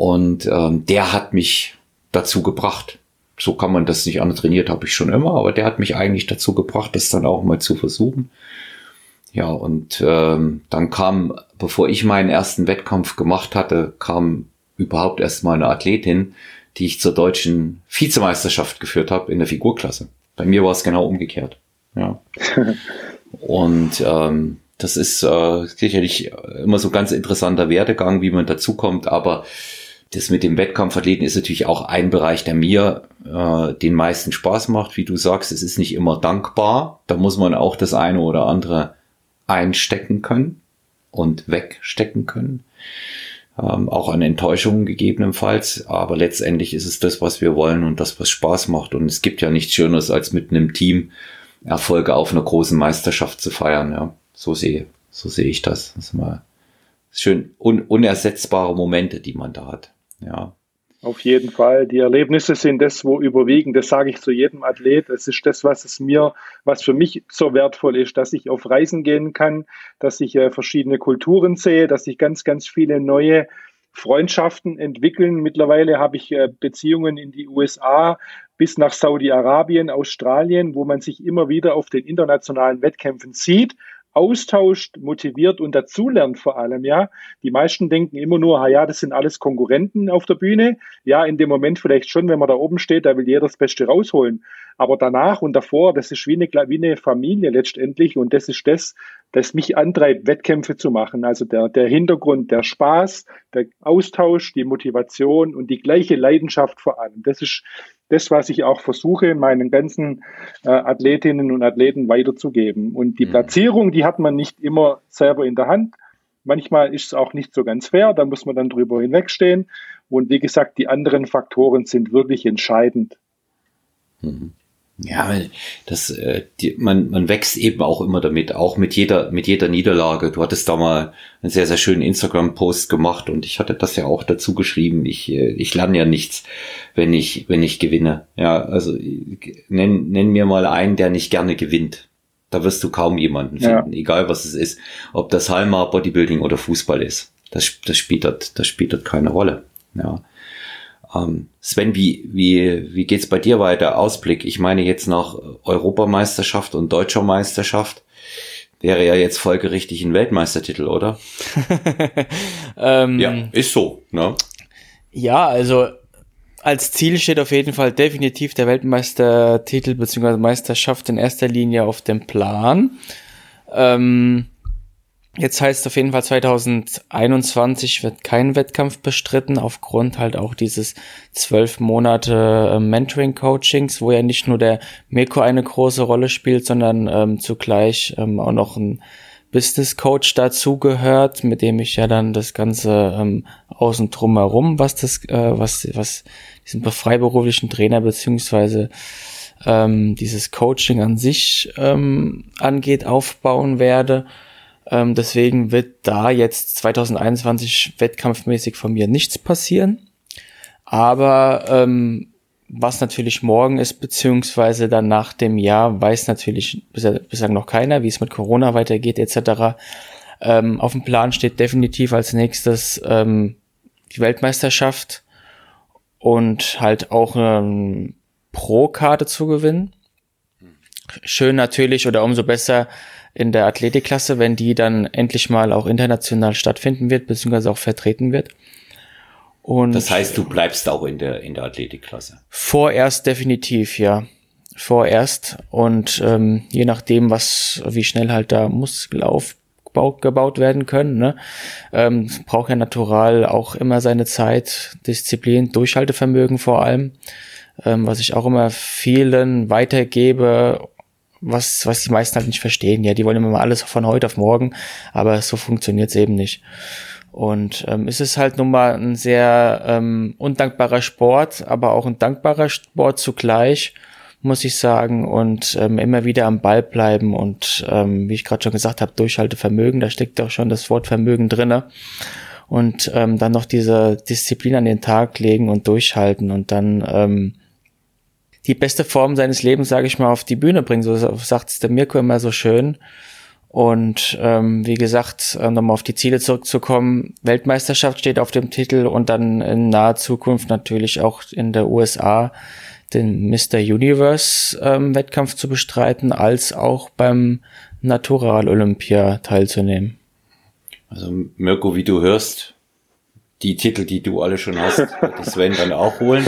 Und ähm, der hat mich dazu gebracht. So kann man das nicht an trainiert, habe ich schon immer, aber der hat mich eigentlich dazu gebracht, das dann auch mal zu versuchen. Ja, und ähm, dann kam, bevor ich meinen ersten Wettkampf gemacht hatte, kam überhaupt erst mal eine Athletin, die ich zur deutschen Vizemeisterschaft geführt habe in der Figurklasse. Bei mir war es genau umgekehrt. Ja. [LAUGHS] und ähm, das ist äh, sicherlich immer so ganz interessanter Werdegang, wie man dazukommt, aber das mit dem Wettkampfathleten ist natürlich auch ein Bereich, der mir äh, den meisten Spaß macht. Wie du sagst, es ist nicht immer dankbar. Da muss man auch das eine oder andere einstecken können und wegstecken können. Ähm, auch an Enttäuschungen gegebenenfalls. Aber letztendlich ist es das, was wir wollen und das, was Spaß macht. Und es gibt ja nichts Schöneres, als mit einem Team Erfolge auf einer großen Meisterschaft zu feiern. Ja, so sehe, so sehe ich das. Das ist mal schön un, unersetzbare Momente, die man da hat. Ja. Auf jeden Fall. Die Erlebnisse sind das, wo überwiegen. Das sage ich zu jedem Athlet. Es ist das, was es mir, was für mich so wertvoll ist, dass ich auf Reisen gehen kann, dass ich äh, verschiedene Kulturen sehe, dass ich ganz, ganz viele neue Freundschaften entwickeln. Mittlerweile habe ich äh, Beziehungen in die USA bis nach Saudi-Arabien, Australien, wo man sich immer wieder auf den internationalen Wettkämpfen sieht austauscht, motiviert und dazulernt vor allem, ja. Die meisten denken immer nur, ja, das sind alles Konkurrenten auf der Bühne. Ja, in dem Moment vielleicht schon, wenn man da oben steht, da will jeder das Beste rausholen. Aber danach und davor, das ist wie eine, wie eine Familie letztendlich und das ist das, das mich antreibt, Wettkämpfe zu machen. Also der, der Hintergrund, der Spaß, der Austausch, die Motivation und die gleiche Leidenschaft vor allem. Das ist das, was ich auch versuche, meinen ganzen äh, Athletinnen und Athleten weiterzugeben. Und die mhm. Platzierung, die hat man nicht immer selber in der Hand. Manchmal ist es auch nicht so ganz fair, da muss man dann drüber hinwegstehen. Und wie gesagt, die anderen Faktoren sind wirklich entscheidend. Mhm. Ja, das, äh, die, man, man wächst eben auch immer damit, auch mit jeder, mit jeder Niederlage. Du hattest da mal einen sehr, sehr schönen Instagram-Post gemacht und ich hatte das ja auch dazu geschrieben. Ich, äh, ich lerne ja nichts, wenn ich, wenn ich gewinne. Ja, also nenn, nenn mir mal einen, der nicht gerne gewinnt. Da wirst du kaum jemanden finden, ja. egal was es ist. Ob das Halma, Bodybuilding oder Fußball ist. Das, das spielt dort, das spielt dort keine Rolle. Ja. Ähm, Sven, wie, wie, wie geht's bei dir weiter? Ausblick. Ich meine jetzt nach Europameisterschaft und Deutscher Meisterschaft wäre ja jetzt folgerichtig ein Weltmeistertitel, oder? [LAUGHS] ähm, ja, ist so, ne? Ja, also als Ziel steht auf jeden Fall definitiv der Weltmeistertitel bzw. Meisterschaft in erster Linie auf dem Plan. Ähm, Jetzt heißt auf jeden Fall 2021 wird kein Wettkampf bestritten, aufgrund halt auch dieses zwölf Monate äh, Mentoring-Coachings, wo ja nicht nur der Mirko eine große Rolle spielt, sondern ähm, zugleich ähm, auch noch ein Business Coach dazugehört, mit dem ich ja dann das Ganze ähm, außen drum herum, was das, äh, was, was diesen freiberuflichen Trainer beziehungsweise ähm, dieses Coaching an sich ähm, angeht, aufbauen werde. Ähm, deswegen wird da jetzt 2021 wettkampfmäßig von mir nichts passieren. Aber ähm, was natürlich morgen ist, beziehungsweise dann nach dem Jahr, weiß natürlich bislang noch keiner, wie es mit Corona weitergeht, etc. Ähm, auf dem Plan steht definitiv als nächstes ähm, die Weltmeisterschaft und halt auch ähm, Pro-Karte zu gewinnen. Schön natürlich oder umso besser in der Athletikklasse, wenn die dann endlich mal auch international stattfinden wird, beziehungsweise auch vertreten wird. Und das heißt, du bleibst auch in der, in der Athletikklasse? Vorerst definitiv, ja. Vorerst. Und ähm, je nachdem, was, wie schnell halt da Muskel aufgebaut werden können, ne? ähm, braucht ja natural auch immer seine Zeit, Disziplin, Durchhaltevermögen vor allem, ähm, was ich auch immer vielen weitergebe was, was die meisten halt nicht verstehen. Ja, die wollen immer mal alles von heute auf morgen, aber so funktioniert's eben nicht. Und ähm, es ist halt nun mal ein sehr ähm, undankbarer Sport, aber auch ein dankbarer Sport zugleich, muss ich sagen. Und ähm, immer wieder am Ball bleiben und ähm, wie ich gerade schon gesagt habe, Durchhaltevermögen, da steckt auch schon das Wort Vermögen drinne. Und ähm, dann noch diese Disziplin an den Tag legen und durchhalten und dann ähm, die beste Form seines Lebens, sage ich mal, auf die Bühne bringen. So sagt es der Mirko immer so schön. Und ähm, wie gesagt, äh, nochmal auf die Ziele zurückzukommen, Weltmeisterschaft steht auf dem Titel und dann in naher Zukunft natürlich auch in der USA den Mr. Universe ähm, Wettkampf zu bestreiten, als auch beim Natural Olympia teilzunehmen. Also Mirko, wie du hörst, die Titel, die du alle schon hast, [LAUGHS] das Sven dann auch holen.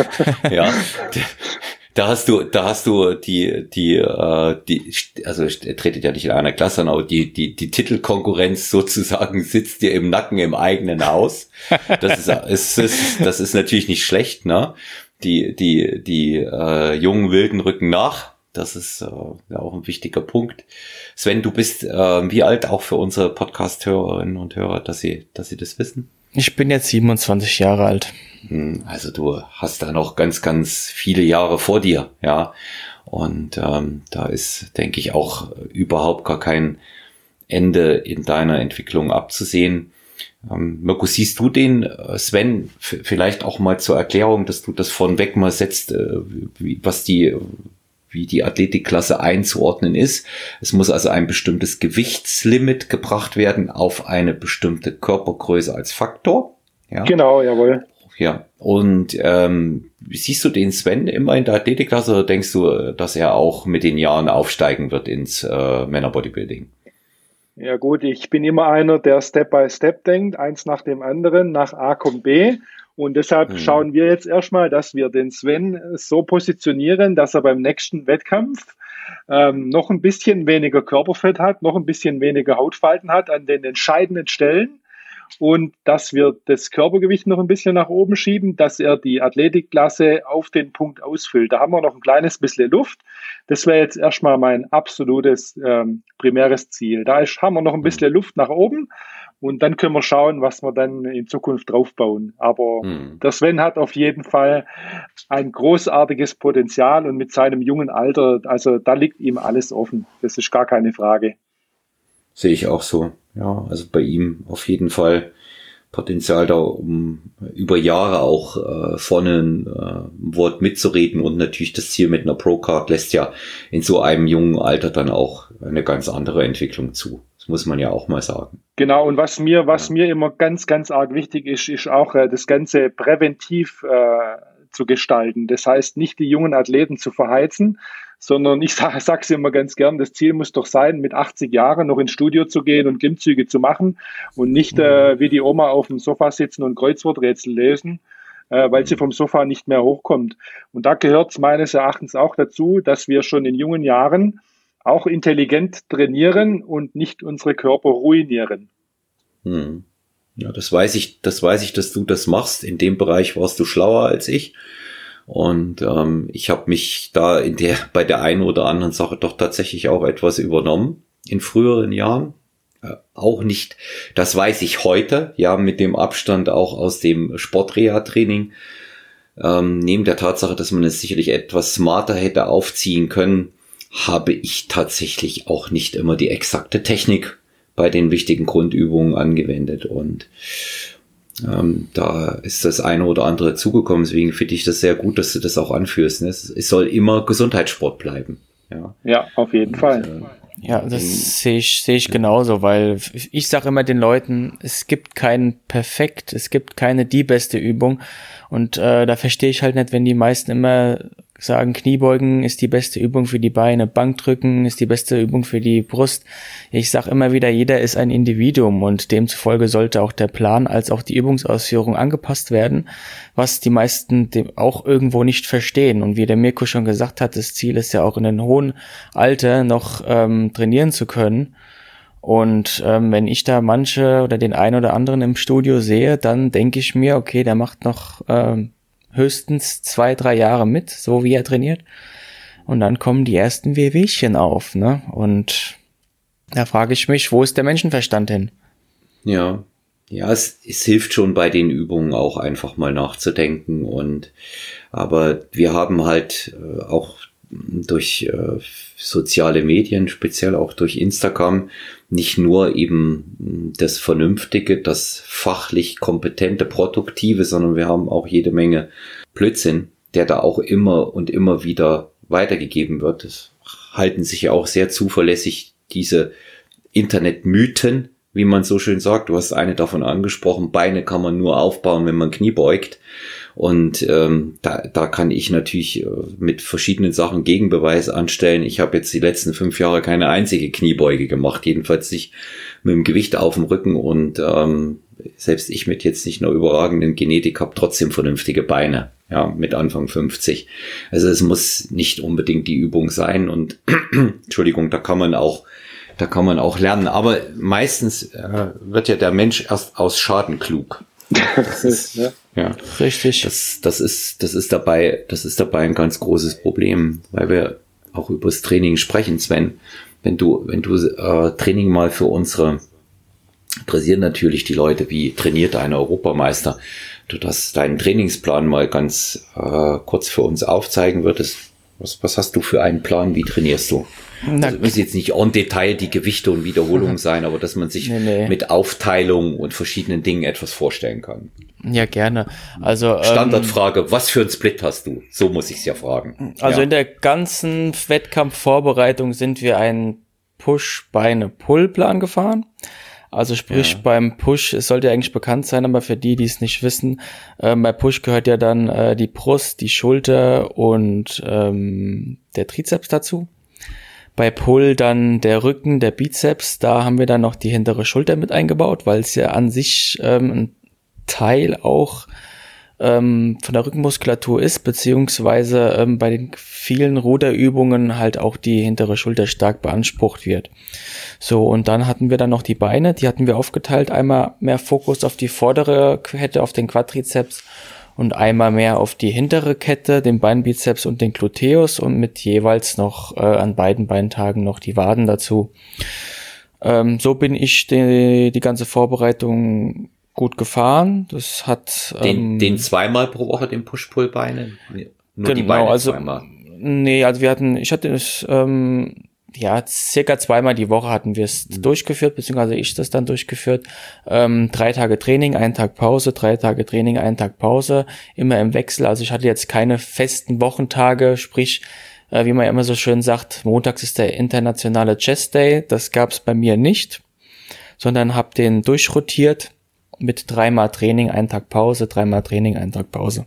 Ja, da hast du, da hast du die, die, äh, die, also tretet ja nicht in einer Klasse an, aber die, die, die Titelkonkurrenz sozusagen [LAUGHS] sitzt dir im Nacken im eigenen Haus. Das ist, ist, ist das ist natürlich nicht schlecht, ne? Die, die, die äh, jungen Wilden rücken nach. Das ist äh, ja auch ein wichtiger Punkt. Sven, du bist äh, wie alt auch für unsere Podcast-Hörerinnen und Hörer, dass sie, dass sie das wissen? Ich bin jetzt 27 Jahre alt. Hm, also du hast da noch ganz, ganz viele Jahre vor dir, ja. Und ähm, da ist, denke ich, auch überhaupt gar kein Ende in deiner Entwicklung abzusehen. Ähm, Mirko, siehst du den, äh, Sven, vielleicht auch mal zur Erklärung, dass du das von weg mal setzt, äh, wie, was die, wie die Athletikklasse einzuordnen ist. Es muss also ein bestimmtes Gewichtslimit gebracht werden auf eine bestimmte Körpergröße als Faktor. Ja. Genau, jawohl. Ja, und ähm, siehst du den Sven immer in der Athletikklasse oder denkst du, dass er auch mit den Jahren aufsteigen wird ins äh, Männerbodybuilding? Ja gut, ich bin immer einer, der Step by Step denkt, eins nach dem anderen, nach A kommt B. Und deshalb hm. schauen wir jetzt erstmal, dass wir den Sven so positionieren, dass er beim nächsten Wettkampf ähm, noch ein bisschen weniger Körperfett hat, noch ein bisschen weniger Hautfalten hat an den entscheidenden Stellen und dass wir das Körpergewicht noch ein bisschen nach oben schieben, dass er die Athletikklasse auf den Punkt ausfüllt. Da haben wir noch ein kleines bisschen Luft. Das wäre jetzt erstmal mein absolutes ähm, primäres Ziel. Da ist, haben wir noch ein bisschen Luft nach oben und dann können wir schauen, was wir dann in Zukunft draufbauen. Aber hm. der Sven hat auf jeden Fall ein großartiges Potenzial und mit seinem jungen Alter, also da liegt ihm alles offen. Das ist gar keine Frage. Sehe ich auch so. Ja, also bei ihm auf jeden Fall Potenzial da, um über Jahre auch äh, vorne ein äh, Wort mitzureden und natürlich das Ziel mit einer Pro-Card lässt ja in so einem jungen Alter dann auch eine ganz andere Entwicklung zu. Das muss man ja auch mal sagen. Genau, und was mir, was mir immer ganz, ganz arg wichtig ist, ist auch äh, das Ganze präventiv äh, zu gestalten. Das heißt, nicht die jungen Athleten zu verheizen, sondern ich [LAUGHS] sage es immer ganz gern, das Ziel muss doch sein, mit 80 Jahren noch ins Studio zu gehen und Klimmzüge zu machen und nicht äh, wie die Oma auf dem Sofa sitzen und Kreuzworträtsel lesen, äh, weil sie vom Sofa nicht mehr hochkommt. Und da gehört es meines Erachtens auch dazu, dass wir schon in jungen Jahren auch intelligent trainieren und nicht unsere Körper ruinieren. Hm. Ja, das weiß ich, das weiß ich, dass du das machst. In dem Bereich warst du schlauer als ich. Und ähm, ich habe mich da in der, [LAUGHS] bei der einen oder anderen Sache doch tatsächlich auch etwas übernommen in früheren Jahren. Äh, auch nicht, das weiß ich heute, ja, mit dem Abstand auch aus dem Sportreha-Training. Ähm, neben der Tatsache, dass man es sicherlich etwas smarter hätte aufziehen können, habe ich tatsächlich auch nicht immer die exakte Technik bei den wichtigen Grundübungen angewendet. Und ähm, da ist das eine oder andere zugekommen. Deswegen finde ich das sehr gut, dass du das auch anführst. Ne? Es, es, soll immer Gesundheitssport bleiben. Ja, ja auf jeden Und, Fall. Äh, ja, das sehe ich, sehe ich genauso, weil ich sage immer den Leuten, es gibt kein Perfekt, es gibt keine die beste Übung. Und äh, da verstehe ich halt nicht, wenn die meisten immer sagen, Kniebeugen ist die beste Übung für die Beine, Bankdrücken ist die beste Übung für die Brust. Ich sage immer wieder, jeder ist ein Individuum und demzufolge sollte auch der Plan als auch die Übungsausführung angepasst werden, was die meisten auch irgendwo nicht verstehen. Und wie der Mirko schon gesagt hat, das Ziel ist ja auch in einem hohen Alter noch ähm, trainieren zu können. Und ähm, wenn ich da manche oder den einen oder anderen im Studio sehe, dann denke ich mir, okay, der macht noch ähm, höchstens zwei, drei Jahre mit, so wie er trainiert. Und dann kommen die ersten Wehwehchen auf, ne? Und da frage ich mich, wo ist der Menschenverstand hin? Ja, ja, es, es hilft schon bei den Übungen auch einfach mal nachzudenken und aber wir haben halt äh, auch durch äh, soziale Medien, speziell auch durch Instagram, nicht nur eben das Vernünftige, das fachlich kompetente, produktive, sondern wir haben auch jede Menge Blödsinn, der da auch immer und immer wieder weitergegeben wird. Es halten sich ja auch sehr zuverlässig diese Internetmythen, wie man so schön sagt. Du hast eine davon angesprochen. Beine kann man nur aufbauen, wenn man Knie beugt. Und ähm, da, da kann ich natürlich äh, mit verschiedenen Sachen Gegenbeweis anstellen. Ich habe jetzt die letzten fünf Jahre keine einzige Kniebeuge gemacht, jedenfalls nicht mit dem Gewicht auf dem Rücken. Und ähm, selbst ich mit jetzt nicht nur überragenden Genetik habe trotzdem vernünftige Beine. Ja, mit Anfang 50. Also es muss nicht unbedingt die Übung sein. Und [CLEARS THROAT] Entschuldigung, da kann man auch da kann man auch lernen. Aber meistens äh, wird ja der Mensch erst aus Schaden klug. Das ist, ja. ja. Richtig. Das, das ist, das ist dabei, das ist dabei ein ganz großes Problem, weil wir auch über das Training sprechen, Sven. Wenn du, wenn du äh, Training mal für unsere interessieren natürlich die Leute, wie trainiert ein Europameister. Du das deinen Trainingsplan mal ganz äh, kurz für uns aufzeigen würdest, Was, was hast du für einen Plan? Wie trainierst du? Na, also müssen jetzt nicht en Detail die Gewichte und Wiederholungen [LAUGHS] sein, aber dass man sich nee, nee. mit Aufteilung und verschiedenen Dingen etwas vorstellen kann. Ja, gerne. Also ähm, Standardfrage, ähm, was für ein Split hast du? So muss ich es ja fragen. Also ja. in der ganzen Wettkampfvorbereitung sind wir einen Push-Beine-Pull-Plan gefahren. Also sprich, ja. beim Push, es sollte eigentlich bekannt sein, aber für die, die es nicht wissen, äh, bei Push gehört ja dann äh, die Brust, die Schulter und ähm, der Trizeps dazu. Bei Pull dann der Rücken, der Bizeps, da haben wir dann noch die hintere Schulter mit eingebaut, weil es ja an sich ähm, ein Teil auch ähm, von der Rückenmuskulatur ist, beziehungsweise ähm, bei den vielen Ruderübungen halt auch die hintere Schulter stark beansprucht wird. So, und dann hatten wir dann noch die Beine, die hatten wir aufgeteilt, einmal mehr Fokus auf die vordere Kette, auf den Quadrizeps und einmal mehr auf die hintere Kette, den Beinbizeps und den Gluteus und mit jeweils noch äh, an beiden Beintagen noch die Waden dazu. Ähm, so bin ich die, die ganze Vorbereitung gut gefahren. Das hat den, ähm, den zweimal pro Woche den Push-Pull-Beine. Nur genau, die Beine also zweimal. nee, also wir hatten, ich hatte es ähm, ja, circa zweimal die Woche hatten wir es mhm. durchgeführt, beziehungsweise ich das dann durchgeführt. Ähm, drei Tage Training, ein Tag Pause, drei Tage Training, ein Tag Pause, immer im Wechsel. Also ich hatte jetzt keine festen Wochentage, sprich, äh, wie man ja immer so schön sagt, montags ist der internationale Chess Day. Das gab es bei mir nicht, sondern habe den durchrotiert mit dreimal Training, ein Tag Pause, dreimal Training, ein Tag Pause.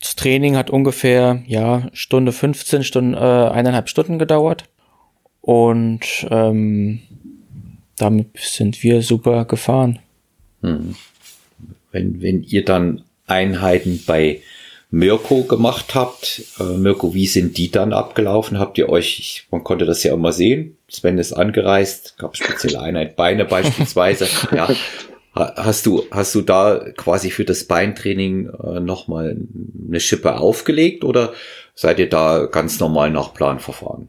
Das Training hat ungefähr, ja, Stunde 15, Stunden, äh, eineinhalb Stunden gedauert. Und ähm, damit sind wir super gefahren. Hm. Wenn, wenn ihr dann Einheiten bei Mirko gemacht habt, äh, Mirko, wie sind die dann abgelaufen? Habt ihr euch, ich, man konnte das ja immer sehen, Sven ist angereist, gab spezielle Einheit Beine beispielsweise, [LAUGHS] ja, Hast du, hast du da quasi für das Beintraining äh, nochmal eine Schippe aufgelegt oder seid ihr da ganz normal nach Plan verfahren?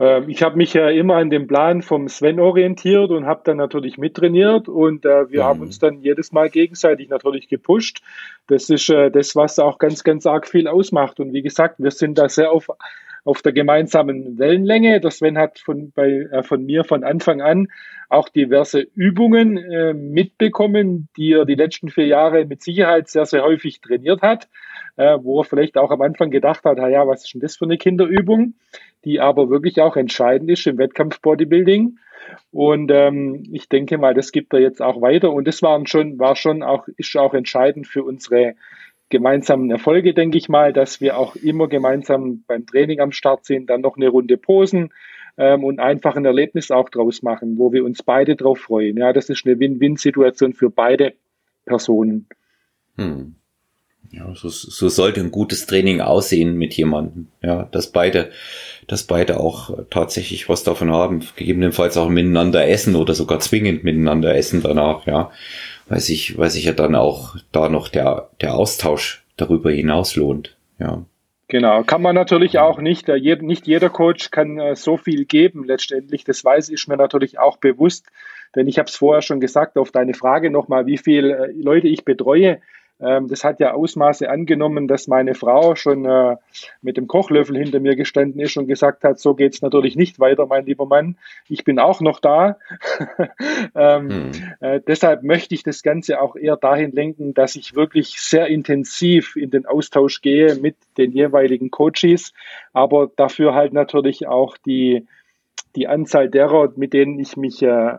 Ähm, ich habe mich ja immer an dem Plan vom Sven orientiert und habe dann natürlich mittrainiert und äh, wir mhm. haben uns dann jedes Mal gegenseitig natürlich gepusht. Das ist äh, das, was auch ganz, ganz arg viel ausmacht. Und wie gesagt, wir sind da sehr auf auf der gemeinsamen Wellenlänge. Der Sven hat von, bei, äh, von mir von Anfang an auch diverse Übungen äh, mitbekommen, die er die letzten vier Jahre mit Sicherheit sehr, sehr häufig trainiert hat, äh, wo er vielleicht auch am Anfang gedacht hat, ja, was ist denn das für eine Kinderübung, die aber wirklich auch entscheidend ist im Wettkampf Bodybuilding. Und ähm, ich denke mal, das gibt er jetzt auch weiter. Und das waren schon, war schon auch, ist auch entscheidend für unsere gemeinsamen Erfolge, denke ich mal, dass wir auch immer gemeinsam beim Training am Start sind, dann noch eine Runde posen ähm, und einfach ein Erlebnis auch draus machen, wo wir uns beide drauf freuen. Ja, das ist eine Win-Win-Situation für beide Personen. Hm. Ja, so, so sollte ein gutes Training aussehen mit jemandem. Ja, dass beide, dass beide auch tatsächlich was davon haben, gegebenenfalls auch miteinander essen oder sogar zwingend miteinander essen danach, ja weil sich, weil sich ja dann auch da noch der, der Austausch darüber hinaus lohnt. Ja. Genau, kann man natürlich auch nicht. Äh, nicht jeder Coach kann äh, so viel geben letztendlich. Das weiß ich mir natürlich auch bewusst, denn ich habe es vorher schon gesagt auf deine Frage nochmal, wie viele äh, Leute ich betreue. Ähm, das hat ja Ausmaße angenommen, dass meine Frau schon äh, mit dem Kochlöffel hinter mir gestanden ist und gesagt hat, so geht's natürlich nicht weiter, mein lieber Mann. Ich bin auch noch da. [LAUGHS] ähm, hm. äh, deshalb möchte ich das Ganze auch eher dahin lenken, dass ich wirklich sehr intensiv in den Austausch gehe mit den jeweiligen Coaches, aber dafür halt natürlich auch die die Anzahl derer, mit denen ich mich äh,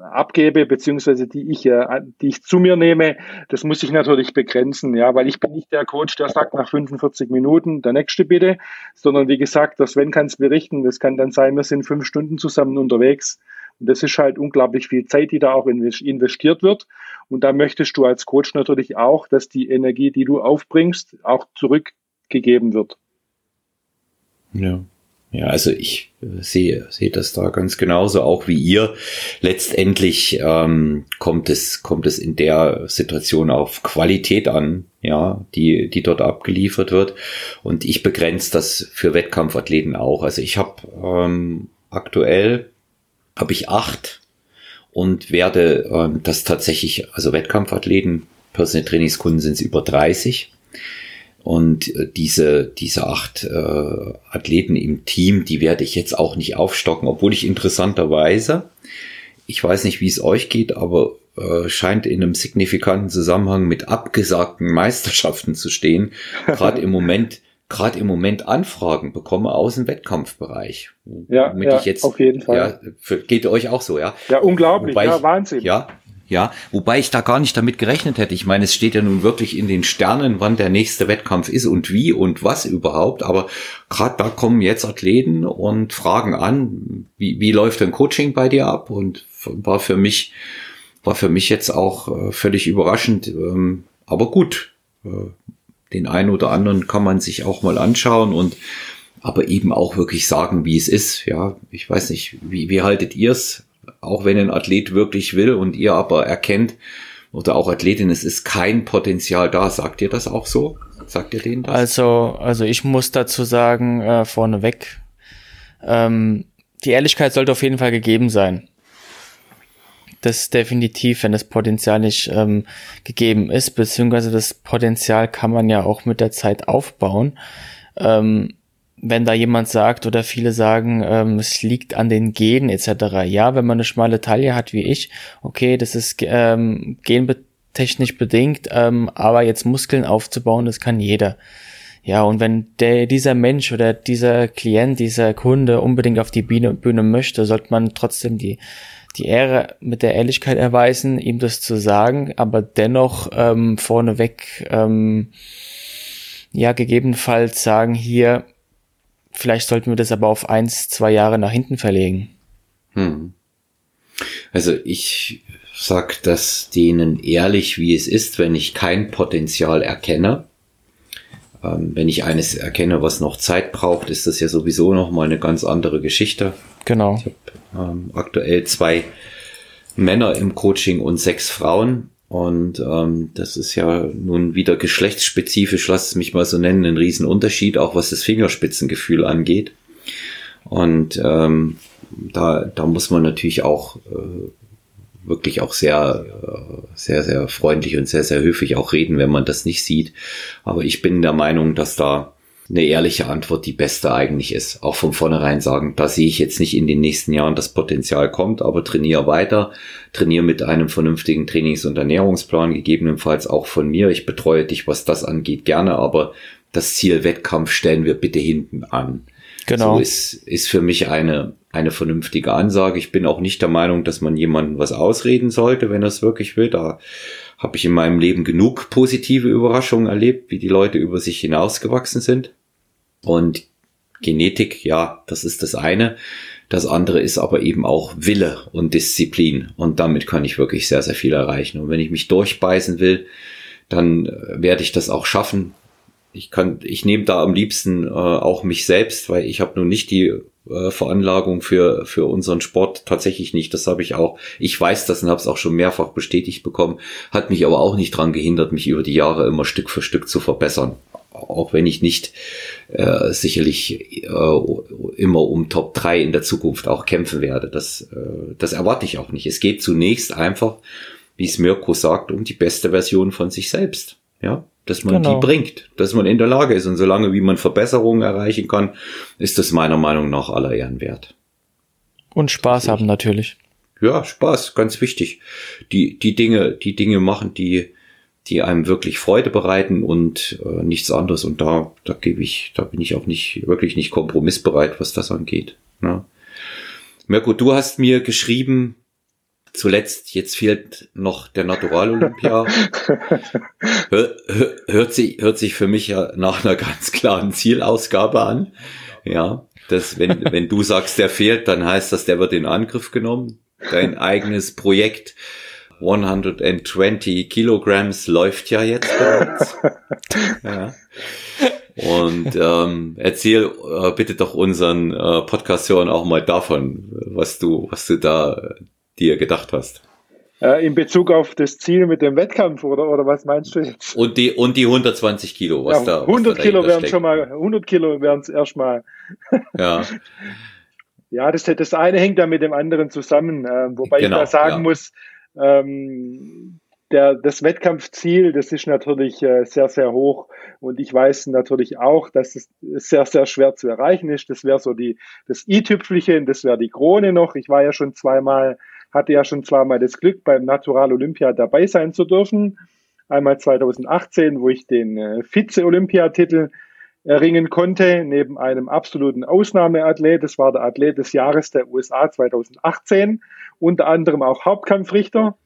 abgebe, beziehungsweise die ich, äh, die ich zu mir nehme, das muss ich natürlich begrenzen, ja, weil ich bin nicht der Coach, der sagt nach 45 Minuten, der nächste bitte, sondern wie gesagt, das Sven kann es berichten, das kann dann sein, wir sind fünf Stunden zusammen unterwegs und das ist halt unglaublich viel Zeit, die da auch investiert wird und da möchtest du als Coach natürlich auch, dass die Energie, die du aufbringst, auch zurückgegeben wird. Ja. Ja, also ich äh, sehe, sehe das da ganz genauso, auch wie ihr. Letztendlich ähm, kommt es, kommt es in der Situation auf Qualität an, ja, die, die dort abgeliefert wird. Und ich begrenze das für Wettkampfathleten auch. Also ich habe ähm, aktuell habe ich acht und werde ähm, das tatsächlich, also Wettkampfathleten, Personal Trainingskunden sind es über 30 Und äh, diese, diese acht äh, Athleten im Team, die werde ich jetzt auch nicht aufstocken, obwohl ich interessanterweise, ich weiß nicht, wie es euch geht, aber äh, scheint in einem signifikanten Zusammenhang mit abgesagten [LAUGHS] Meisterschaften zu stehen. Gerade im Moment, gerade im Moment Anfragen bekomme aus dem Wettkampfbereich. Ja, ja jetzt, auf jeden Fall. Ja, für, geht euch auch so, ja? Ja, unglaublich, Wobei ja, Wahnsinn. Ja, ja, wobei ich da gar nicht damit gerechnet hätte. Ich meine, es steht ja nun wirklich in den Sternen, wann der nächste Wettkampf ist und wie und was überhaupt. Aber gerade da kommen jetzt Athleten und fragen an, wie, wie läuft denn Coaching bei dir ab? Und war für mich, war für mich jetzt auch äh, völlig überraschend. Ähm, aber gut, äh, den einen oder anderen kann man sich auch mal anschauen und aber eben auch wirklich sagen, wie es ist. Ja, ich weiß nicht, wie, wie haltet ihr es? Auch wenn ein Athlet wirklich will und ihr aber erkennt, oder auch Athletin, es ist kein Potenzial da. Sagt ihr das auch so? Sagt ihr denen das? Also, also ich muss dazu sagen, äh, vorneweg, ähm, die Ehrlichkeit sollte auf jeden Fall gegeben sein. Das ist definitiv, wenn das Potenzial nicht ähm, gegeben ist, beziehungsweise das Potenzial kann man ja auch mit der Zeit aufbauen. Ähm, wenn da jemand sagt oder viele sagen, ähm, es liegt an den Genen etc. Ja, wenn man eine schmale Taille hat wie ich, okay, das ist ähm, gentechnisch bedingt, ähm, aber jetzt Muskeln aufzubauen, das kann jeder. Ja, und wenn der, dieser Mensch oder dieser Klient, dieser Kunde unbedingt auf die Bühne, Bühne möchte, sollte man trotzdem die, die Ehre mit der Ehrlichkeit erweisen, ihm das zu sagen, aber dennoch ähm, vorneweg, ähm, ja, gegebenenfalls sagen hier, Vielleicht sollten wir das aber auf eins, zwei Jahre nach hinten verlegen. Hm. Also ich sag das denen ehrlich, wie es ist, wenn ich kein Potenzial erkenne. Ähm, wenn ich eines erkenne, was noch Zeit braucht, ist das ja sowieso noch mal eine ganz andere Geschichte. Genau. Ich habe ähm, aktuell zwei Männer im Coaching und sechs Frauen. Und ähm, das ist ja nun wieder geschlechtsspezifisch, lass es mich mal so nennen, ein Riesenunterschied, auch was das Fingerspitzengefühl angeht. Und ähm, da, da muss man natürlich auch äh, wirklich auch sehr, äh, sehr, sehr freundlich und sehr, sehr höflich auch reden, wenn man das nicht sieht. Aber ich bin der Meinung, dass da eine ehrliche Antwort die beste eigentlich ist. Auch von vornherein sagen, da sehe ich jetzt nicht in den nächsten Jahren das Potenzial kommt, aber trainiere weiter, trainiere mit einem vernünftigen Trainings- und Ernährungsplan, gegebenenfalls auch von mir. Ich betreue dich, was das angeht, gerne, aber das Ziel Wettkampf stellen wir bitte hinten an. Genau. So ist, ist für mich eine, eine vernünftige Ansage. Ich bin auch nicht der Meinung, dass man jemandem was ausreden sollte, wenn er es wirklich will. Da habe ich in meinem Leben genug positive Überraschungen erlebt, wie die Leute über sich hinausgewachsen sind. Und Genetik, ja, das ist das eine. Das andere ist aber eben auch Wille und Disziplin. Und damit kann ich wirklich sehr, sehr viel erreichen. Und wenn ich mich durchbeißen will, dann äh, werde ich das auch schaffen. Ich kann, ich nehme da am liebsten äh, auch mich selbst, weil ich habe nun nicht die äh, Veranlagung für, für unseren Sport tatsächlich nicht. Das habe ich auch, ich weiß das und habe es auch schon mehrfach bestätigt bekommen, hat mich aber auch nicht dran gehindert, mich über die Jahre immer Stück für Stück zu verbessern. Auch wenn ich nicht äh, sicherlich äh, immer um Top 3 in der Zukunft auch kämpfen werde. Das, äh, das erwarte ich auch nicht. Es geht zunächst einfach, wie es Mirko sagt, um die beste Version von sich selbst. Ja, dass man genau. die bringt, dass man in der Lage ist. Und solange wie man Verbesserungen erreichen kann, ist das meiner Meinung nach aller Ehren wert. Und Spaß haben natürlich. Ja, Spaß, ganz wichtig. Die, die Dinge, die Dinge machen, die, die einem wirklich Freude bereiten und äh, nichts anderes. Und da, da gebe ich, da bin ich auch nicht, wirklich nicht kompromissbereit, was das angeht. Ne? Mirko, du hast mir geschrieben, zuletzt, jetzt fehlt noch der Natural Olympia. [LAUGHS] hört, hört, sich, hört sich für mich ja nach einer ganz klaren Zielausgabe an. Ja, das, wenn, [LAUGHS] wenn du sagst, der fehlt, dann heißt das, der wird in Angriff genommen. Dein eigenes Projekt 120 Kilograms läuft ja jetzt bereits. [LAUGHS] ja. Und ähm, erzähl äh, bitte doch unseren äh, Podcast-Hörern auch mal davon, was du, was du da dir gedacht hast. Äh, in Bezug auf das Ziel mit dem Wettkampf oder, oder was meinst du jetzt? Und die, und die 120 Kilo, was ja, da 100 was da Kilo wären schon mal, 100 Kilo wären es erstmal. [LAUGHS] Ja. ja, das, das eine hängt ja mit dem anderen zusammen, äh, wobei genau, ich da sagen ja. muss, ähm, der, das Wettkampfziel, das ist natürlich äh, sehr, sehr hoch. Und ich weiß natürlich auch, dass es sehr, sehr schwer zu erreichen ist. Das wäre so die, das i-Tüpfelchen, das wäre die Krone noch. Ich war ja schon zweimal, hatte ja schon zweimal das Glück, beim Natural Olympia dabei sein zu dürfen. Einmal 2018, wo ich den äh, Vize-Olympiatitel erringen konnte, neben einem absoluten Ausnahmeathlet. Das war der Athlet des Jahres der USA 2018, unter anderem auch Hauptkampfrichter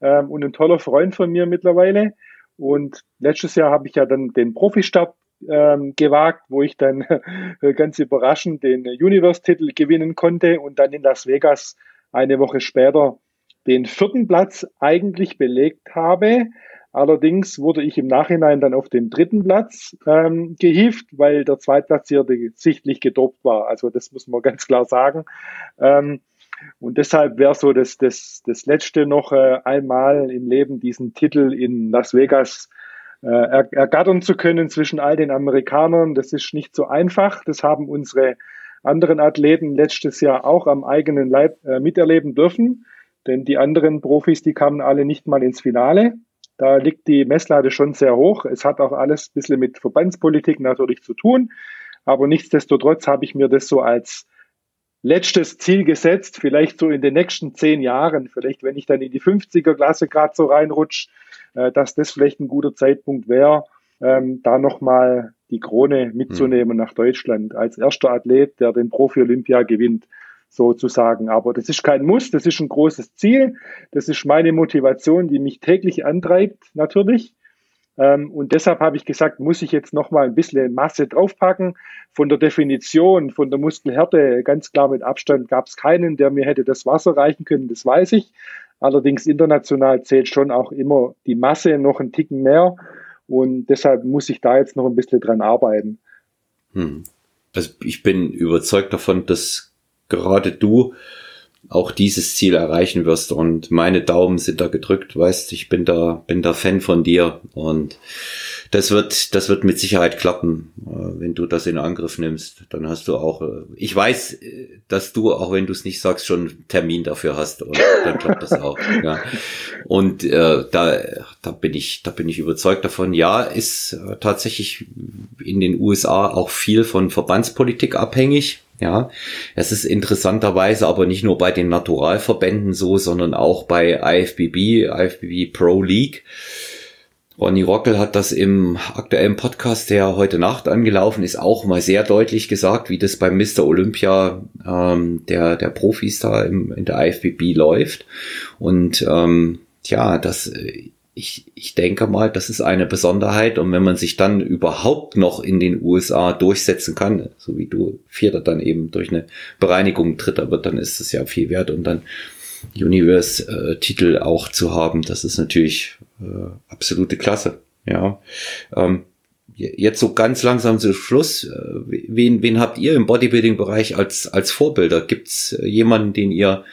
ähm, und ein toller Freund von mir mittlerweile. Und letztes Jahr habe ich ja dann den Profistart ähm, gewagt, wo ich dann [LAUGHS] ganz überraschend den Universe-Titel gewinnen konnte und dann in Las Vegas eine Woche später den vierten Platz eigentlich belegt habe. Allerdings wurde ich im Nachhinein dann auf den dritten Platz ähm, gehievt, weil der Zweitplatzierte sichtlich gedopt war. Also das muss man ganz klar sagen. Ähm, und deshalb wäre so das, das, das Letzte noch äh, einmal im Leben diesen Titel in Las Vegas äh, er, ergattern zu können zwischen all den Amerikanern. Das ist nicht so einfach. Das haben unsere anderen Athleten letztes Jahr auch am eigenen Leib äh, miterleben dürfen. Denn die anderen Profis, die kamen alle nicht mal ins Finale. Da liegt die Messlade schon sehr hoch. Es hat auch alles ein bisschen mit Verbandspolitik natürlich zu tun. Aber nichtsdestotrotz habe ich mir das so als letztes Ziel gesetzt, vielleicht so in den nächsten zehn Jahren, vielleicht wenn ich dann in die 50er-Klasse gerade so reinrutsche, äh, dass das vielleicht ein guter Zeitpunkt wäre, ähm, da nochmal die Krone mitzunehmen mhm. nach Deutschland als erster Athlet, der den Profi-Olympia gewinnt, sozusagen. Aber das ist kein Muss, das ist ein großes Ziel. Das ist meine Motivation, die mich täglich antreibt, natürlich. Ähm, und deshalb habe ich gesagt, muss ich jetzt noch mal ein bisschen Masse draufpacken. Von der Definition, von der Muskelhärte, ganz klar mit Abstand gab es keinen, der mir hätte das Wasser reichen können, das weiß ich. Allerdings international zählt schon auch immer die Masse noch einen Ticken mehr. Und deshalb muss ich da jetzt noch ein bisschen dran arbeiten. Hm. Also ich bin überzeugt davon, dass gerade du auch dieses Ziel erreichen wirst und meine Daumen sind da gedrückt, weißt, ich bin da, bin da Fan von dir und das wird, das wird mit Sicherheit klappen, äh, wenn du das in Angriff nimmst. Dann hast du auch, äh, ich weiß, äh, dass du, auch wenn du es nicht sagst, schon einen Termin dafür hast und dann klappt das auch. [LAUGHS] Ja. Und äh, da, da bin ich, da bin ich überzeugt davon. Ja, ist tatsächlich in den USA auch viel von Verbandspolitik abhängig ja, es ist interessanterweise aber nicht nur bei den Naturalverbänden so, sondern auch bei IFBB, IFBB Pro League. Ronny Rockel hat das im aktuellen Podcast, der heute Nacht angelaufen ist, auch mal sehr deutlich gesagt, wie das beim Mr. Olympia ähm, der, der Profis da im, in der IFBB läuft. Und ähm, ja, das ich, ich denke mal, das ist eine Besonderheit. Und wenn man sich dann überhaupt noch in den USA durchsetzen kann, so wie du Vierter dann eben durch eine Bereinigung Dritter wird, dann ist es ja viel wert. Und dann Universe-Titel auch zu haben, das ist natürlich äh, absolute Klasse. Ja. Ähm, jetzt so ganz langsam zum Schluss. Äh, wen, wen habt ihr im Bodybuilding-Bereich als, als Vorbilder? Gibt's äh, jemanden, den ihr,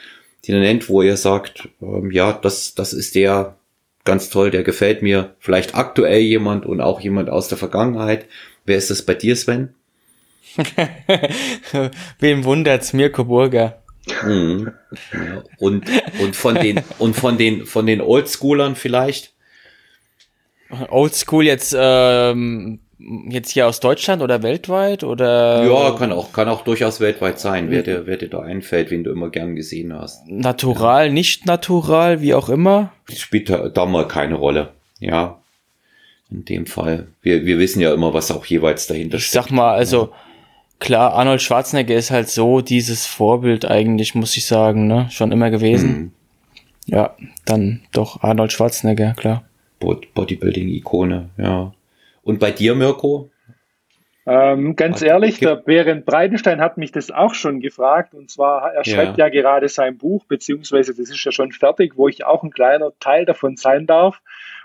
den ihr nennt, wo ihr sagt, ähm, ja, das, das ist der, ganz toll, der gefällt mir. Vielleicht aktuell jemand und auch jemand aus der Vergangenheit. Wer ist das bei dir, Sven? [LAUGHS] Wem wundert's? Mirko Burger. Mhm. Ja, und, und von den, und von den, von den Oldschoolern vielleicht? Oldschool jetzt, ähm, jetzt hier aus Deutschland oder weltweit oder? Ja, kann auch, kann auch durchaus weltweit sein, wer dir, wer dir da einfällt, wen du immer gern gesehen hast. Natural, ja. nicht natural, wie auch immer? Spielt da, da mal keine Rolle. Ja. In dem Fall. Wir, wir wissen ja immer, was auch jeweils dahinter steht. Ich sag mal, also, ja. klar, Arnold Schwarzenegger ist halt so dieses Vorbild eigentlich, muss ich sagen, ne? Schon immer gewesen. Mhm. Ja, dann doch Arnold Schwarzenegger, klar. Bodybuilding-Ikone, ja. Und bei dir, Mirko? Ähm, ganz Ach, ehrlich, der Berend Breitenstein hat mich das auch schon gefragt. Und zwar, er schreibt ja. ja gerade sein Buch, beziehungsweise das ist ja schon fertig, wo ich auch ein kleiner Teil davon sein darf.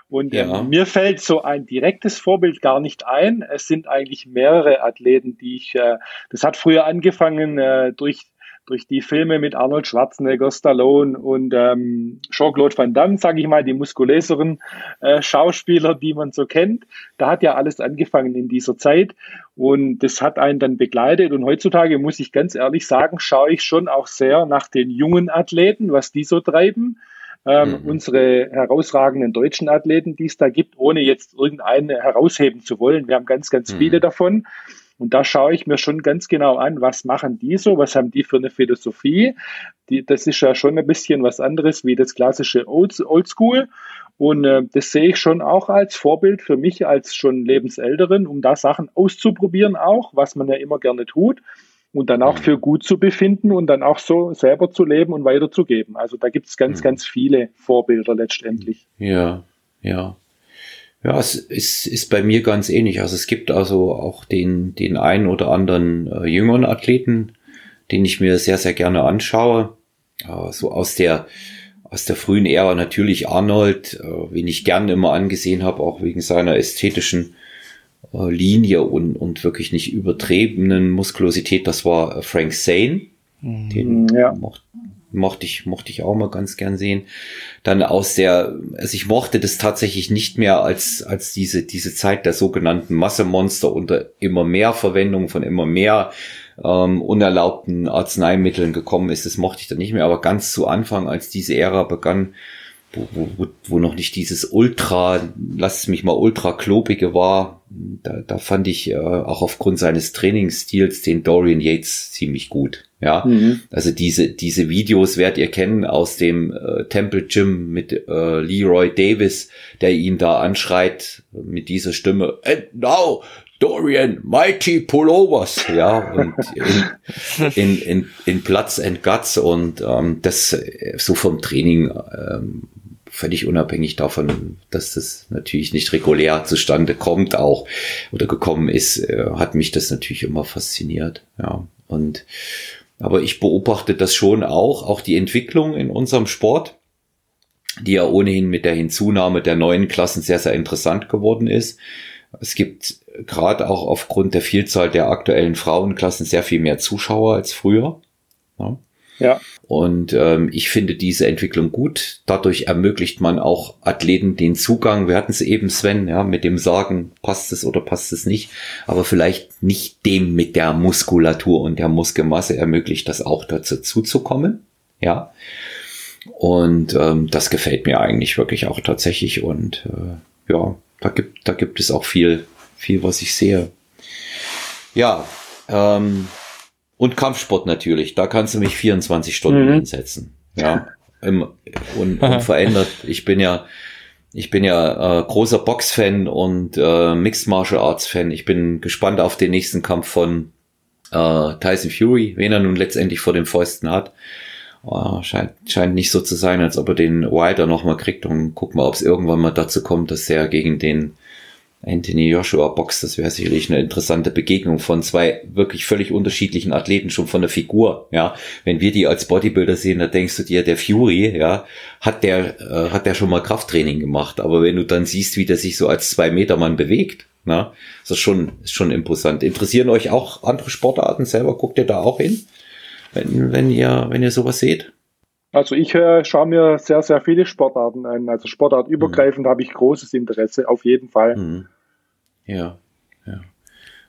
Und ja. äh, mir fällt so ein direktes Vorbild gar nicht ein. Es sind eigentlich mehrere Athleten, die ich, äh, das hat früher angefangen äh, durch durch die Filme mit Arnold Schwarzenegger, Stallone und ähm, Jean-Claude Van Damme, sage ich mal, die muskulöseren äh, Schauspieler, die man so kennt. Da hat ja alles angefangen in dieser Zeit und das hat einen dann begleitet. Und heutzutage muss ich ganz ehrlich sagen, schaue ich schon auch sehr nach den jungen Athleten, was die so treiben. ähm, mhm. unsere herausragenden deutschen Athleten, die es da gibt, ohne jetzt irgendeinen herausheben zu wollen. Wir haben ganz, ganz mhm. viele davon. Und da schaue ich mir schon ganz genau an, was machen die so, was haben die für eine Philosophie. Die, das ist ja schon ein bisschen was anderes wie das klassische Old, Oldschool. Und äh, das sehe ich schon auch als Vorbild für mich als schon Lebensälteren, um da Sachen auszuprobieren auch, was man ja immer gerne tut und dann auch für gut zu befinden und dann auch so selber zu leben und weiterzugeben. Also da gibt es ganz, mhm. ganz viele Vorbilder letztendlich. Ja, ja. Ja, es ist, ist bei mir ganz ähnlich. Also es gibt also auch den, den einen oder anderen äh, jüngeren Athleten, den ich mir sehr, sehr gerne anschaue. Äh, so aus der, aus der frühen Ära natürlich Arnold, äh, wen ich gern immer angesehen habe, auch wegen seiner ästhetischen äh, Linie und, und wirklich nicht übertriebenen Muskulosität. Das war äh, Frank Zane. Mhm. Den ja. mochte, mochte ich, mochte ich auch mal ganz gern sehen. Dann aus der, also ich mochte das tatsächlich nicht mehr als, als diese, diese Zeit der sogenannten Massemonster unter immer mehr Verwendung von immer mehr ähm, unerlaubten Arzneimitteln gekommen ist. Das mochte ich dann nicht mehr. Aber ganz zu Anfang, als diese Ära begann, wo, wo, wo noch nicht dieses Ultra, lass es mich mal ultra klobige war, da, da fand ich äh, auch aufgrund seines Trainingsstils den Dorian Yates ziemlich gut. Ja, mhm. also diese, diese Videos werdet ihr kennen aus dem äh, Temple Gym mit äh, Leroy Davis, der ihn da anschreit mit dieser Stimme, and now Dorian, Mighty Pullovers, ja, und in, in, in, in Platz and Guts und ähm, das äh, so vom Training ähm, völlig unabhängig davon, dass das natürlich nicht regulär zustande kommt auch oder gekommen ist, äh, hat mich das natürlich immer fasziniert, ja, und aber ich beobachte das schon auch, auch die Entwicklung in unserem Sport, die ja ohnehin mit der Hinzunahme der neuen Klassen sehr, sehr interessant geworden ist. Es gibt gerade auch aufgrund der Vielzahl der aktuellen Frauenklassen sehr viel mehr Zuschauer als früher. Ja. ja. Und ähm, ich finde diese Entwicklung gut. Dadurch ermöglicht man auch Athleten den Zugang. Wir hatten es eben, Sven, ja, mit dem Sagen, passt es oder passt es nicht. Aber vielleicht nicht dem mit der Muskulatur und der Muskelmasse ermöglicht das auch dazu zuzukommen. Ja. Und ähm, das gefällt mir eigentlich wirklich auch tatsächlich. Und äh, ja, da gibt, da gibt es auch viel, viel, was ich sehe. Ja, ähm, und Kampfsport natürlich. Da kannst du mich 24 Stunden mhm. hinsetzen. Ja. Im, un, unverändert. Ich bin ja, ich bin ja äh, großer Box-Fan und äh, Mixed Martial Arts-Fan. Ich bin gespannt auf den nächsten Kampf von äh, Tyson Fury, wen er nun letztendlich vor den Fäusten hat. Oh, scheint, scheint nicht so zu sein, als ob er den Wilder nochmal kriegt und guck mal, ob es irgendwann mal dazu kommt, dass er gegen den Anthony Joshua Box, das wäre sicherlich eine interessante Begegnung von zwei wirklich völlig unterschiedlichen Athleten schon von der Figur, ja. Wenn wir die als Bodybuilder sehen, da denkst du dir, der Fury, ja, hat der, äh, hat der schon mal Krafttraining gemacht, aber wenn du dann siehst, wie der sich so als zwei Meter Mann bewegt, na, ist das schon, ist schon imposant. Interessieren euch auch andere Sportarten selber? Guckt ihr da auch hin? Wenn, wenn ihr, wenn ihr sowas seht? Also ich äh, schaue mir sehr, sehr viele Sportarten an. Also sportartübergreifend mhm. habe ich großes Interesse, auf jeden Fall. Mhm. Ja, ja.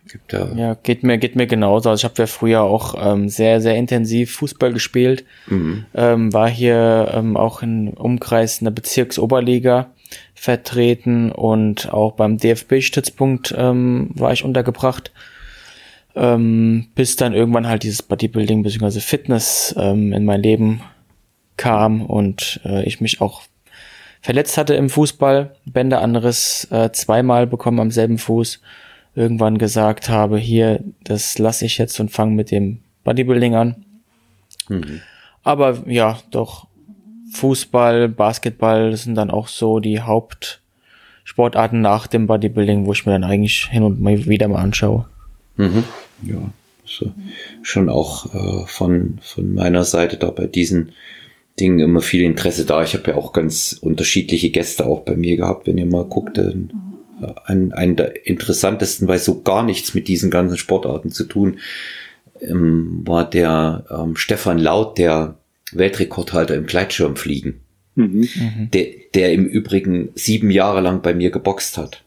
Gibt da ja, geht mir, geht mir genauso. Also ich habe ja früher auch ähm, sehr, sehr intensiv Fußball gespielt. Mhm. Ähm, war hier ähm, auch im Umkreis einer Bezirksoberliga vertreten und auch beim DFB-Stützpunkt ähm, war ich untergebracht. Ähm, bis dann irgendwann halt dieses Bodybuilding bzw. Fitness ähm, in mein Leben kam und äh, ich mich auch verletzt hatte im Fußball, Bänderanriss äh, zweimal bekommen am selben Fuß, irgendwann gesagt habe, hier, das lasse ich jetzt und fange mit dem Bodybuilding an. Mhm. Aber ja, doch Fußball, Basketball das sind dann auch so die Hauptsportarten nach dem Bodybuilding, wo ich mir dann eigentlich hin und mal wieder mal anschaue. Mhm. Ja, so, schon auch äh, von, von meiner Seite da bei diesen Dingen immer viel Interesse da. Ich habe ja auch ganz unterschiedliche Gäste auch bei mir gehabt, wenn ihr mal guckt. Äh, einen, einen der interessantesten, weil so gar nichts mit diesen ganzen Sportarten zu tun, ähm, war der ähm, Stefan Laut, der Weltrekordhalter im Gleitschirmfliegen. Mhm. mhm. Der, der im Übrigen sieben Jahre lang bei mir geboxt hat.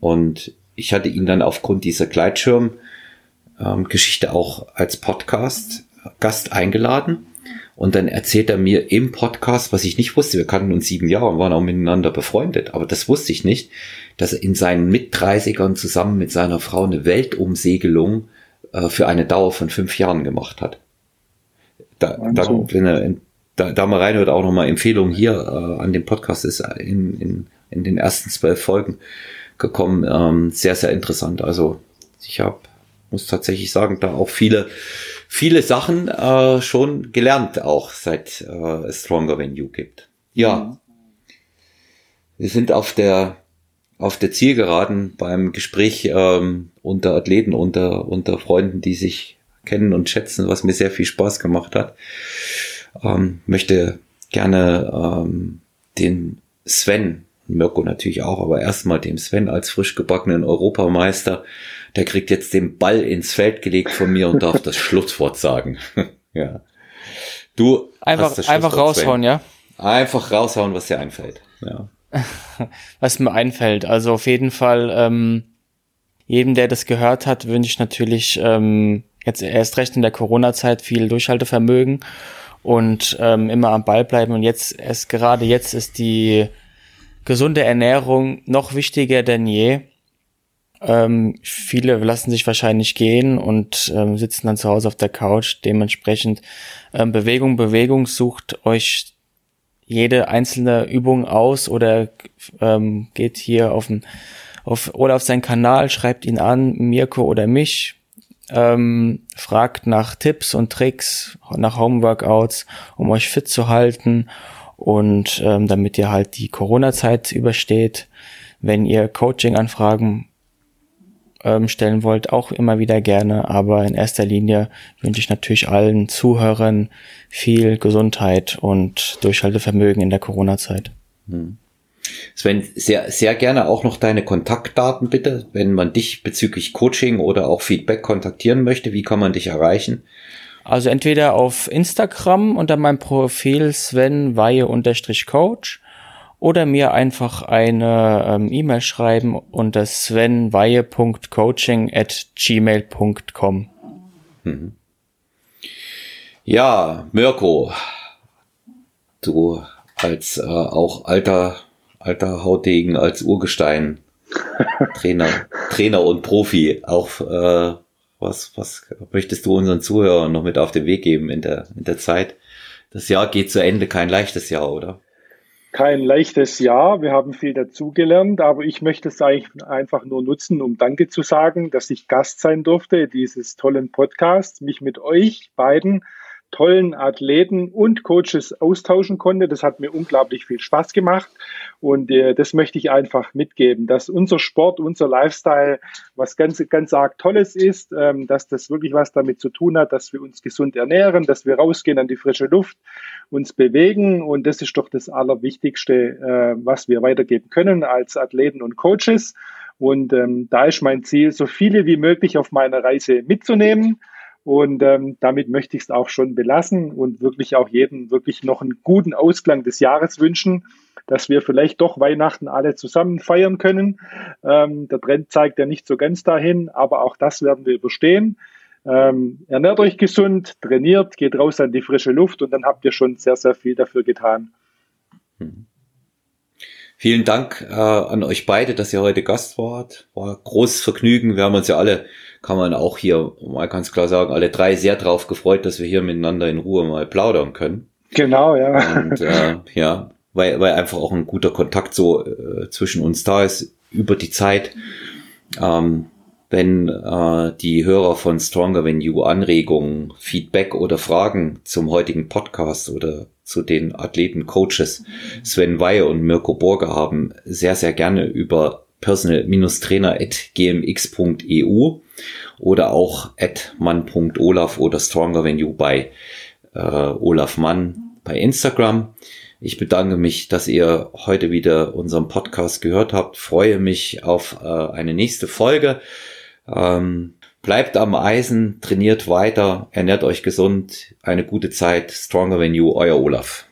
Und ich hatte ihn dann aufgrund dieser Gleitschirm-Geschichte ähm, auch als Podcast Gast eingeladen. Und dann erzählt er mir im Podcast, was ich nicht wusste, wir kannten uns sieben Jahre und waren auch miteinander befreundet, aber das wusste ich nicht, dass er in seinen Mit-30ern zusammen mit seiner Frau eine Weltumsegelung äh, für eine Dauer von fünf Jahren gemacht hat. Da, da, wenn er, da, da mal reinhört, auch nochmal Empfehlung hier äh, an dem Podcast ist in, in, in den ersten zwölf Folgen gekommen. Ähm, sehr, sehr interessant. Also ich habe, muss tatsächlich sagen, da auch viele, viele Sachen äh, schon gelernt, auch seit äh, es Stronger Than You gibt. Ja. Mhm. Wir sind auf der auf der Zielgeraden beim Gespräch ähm, unter Athleten, unter, unter Freunden, die sich kennen und schätzen, was mir sehr viel Spaß gemacht hat. Ähm, möchte gerne ähm, den Sven, Mirko natürlich auch, aber erstmal dem Sven als frisch gebackenen Europameister, der kriegt jetzt den Ball ins Feld gelegt von mir und darf das [LAUGHS] Schlusswort sagen. [LAUGHS] ja. Du einfach, einfach raushauen, Sven. ja? Einfach raushauen, was dir einfällt. Ja. [LAUGHS] was mir einfällt. Also auf jeden Fall, ähm, jedem, der das gehört hat, wünsche ich natürlich ähm, jetzt erst recht in der Corona-Zeit viel Durchhaltevermögen und ähm, immer am Ball bleiben. Und jetzt, erst gerade jetzt ist die gesunde Ernährung noch wichtiger denn je. Ähm, viele lassen sich wahrscheinlich gehen und ähm, sitzen dann zu Hause auf der Couch. Dementsprechend ähm, Bewegung, Bewegung sucht euch jede einzelne Übung aus oder ähm, geht hier auf, den, auf oder auf seinen Kanal, schreibt ihn an, Mirko oder mich, ähm, fragt nach Tipps und Tricks, nach Homeworkouts, um euch fit zu halten und ähm, damit ihr halt die Corona-Zeit übersteht. Wenn ihr Coaching-Anfragen ähm, stellen wollt, auch immer wieder gerne. Aber in erster Linie wünsche ich natürlich allen Zuhörern viel Gesundheit und Durchhaltevermögen in der Corona-Zeit. Hm. Sven, sehr, sehr gerne auch noch deine Kontaktdaten bitte, wenn man dich bezüglich Coaching oder auch Feedback kontaktieren möchte. Wie kann man dich erreichen? Also entweder auf Instagram unter meinem Profil Sven Weihe-Coach oder mir einfach eine ähm, E-Mail schreiben unter svenweihe.coaching at gmail.com. Mhm. Ja, Mirko, du als äh, auch alter, alter Hautdegen, als Urgestein, [LAUGHS] Trainer, Trainer und Profi, auch äh, was, was möchtest du unseren Zuhörern noch mit auf den Weg geben in der, in der Zeit? Das Jahr geht zu Ende, kein leichtes Jahr, oder? Kein leichtes Jahr. Wir haben viel dazugelernt, aber ich möchte es einfach nur nutzen, um Danke zu sagen, dass ich Gast sein durfte dieses tollen Podcasts, mich mit euch beiden tollen Athleten und Coaches austauschen konnte. Das hat mir unglaublich viel Spaß gemacht und äh, das möchte ich einfach mitgeben, dass unser Sport, unser Lifestyle was ganz, ganz arg Tolles ist, ähm, dass das wirklich was damit zu tun hat, dass wir uns gesund ernähren, dass wir rausgehen an die frische Luft, uns bewegen und das ist doch das Allerwichtigste, äh, was wir weitergeben können als Athleten und Coaches. Und ähm, da ist mein Ziel, so viele wie möglich auf meiner Reise mitzunehmen und ähm, damit möchte ich es auch schon belassen und wirklich auch jedem wirklich noch einen guten Ausklang des Jahres wünschen, dass wir vielleicht doch Weihnachten alle zusammen feiern können. Ähm, der Trend zeigt ja nicht so ganz dahin, aber auch das werden wir überstehen. Ähm, ernährt euch gesund, trainiert, geht raus an die frische Luft und dann habt ihr schon sehr, sehr viel dafür getan. Hm. Vielen Dank äh, an euch beide, dass ihr heute Gast wart. War großes Vergnügen. Wir haben uns ja alle kann man auch hier mal ganz klar sagen, alle drei sehr drauf gefreut, dass wir hier miteinander in Ruhe mal plaudern können. Genau, ja. Und äh, [LAUGHS] ja, weil, weil einfach auch ein guter Kontakt so äh, zwischen uns da ist über die Zeit. Ähm, wenn äh, die Hörer von Stronger Than You Anregungen, Feedback oder Fragen zum heutigen Podcast oder zu den Athleten, Coaches Sven Weihe und Mirko Borger haben, sehr, sehr gerne über personal-trainer.gmx.eu oder auch at mann.olaf oder stronger than you bei äh, Olaf Mann bei Instagram. Ich bedanke mich, dass ihr heute wieder unseren Podcast gehört habt. Freue mich auf äh, eine nächste Folge. Ähm, bleibt am Eisen, trainiert weiter, ernährt euch gesund. Eine gute Zeit. Stronger than you, euer Olaf.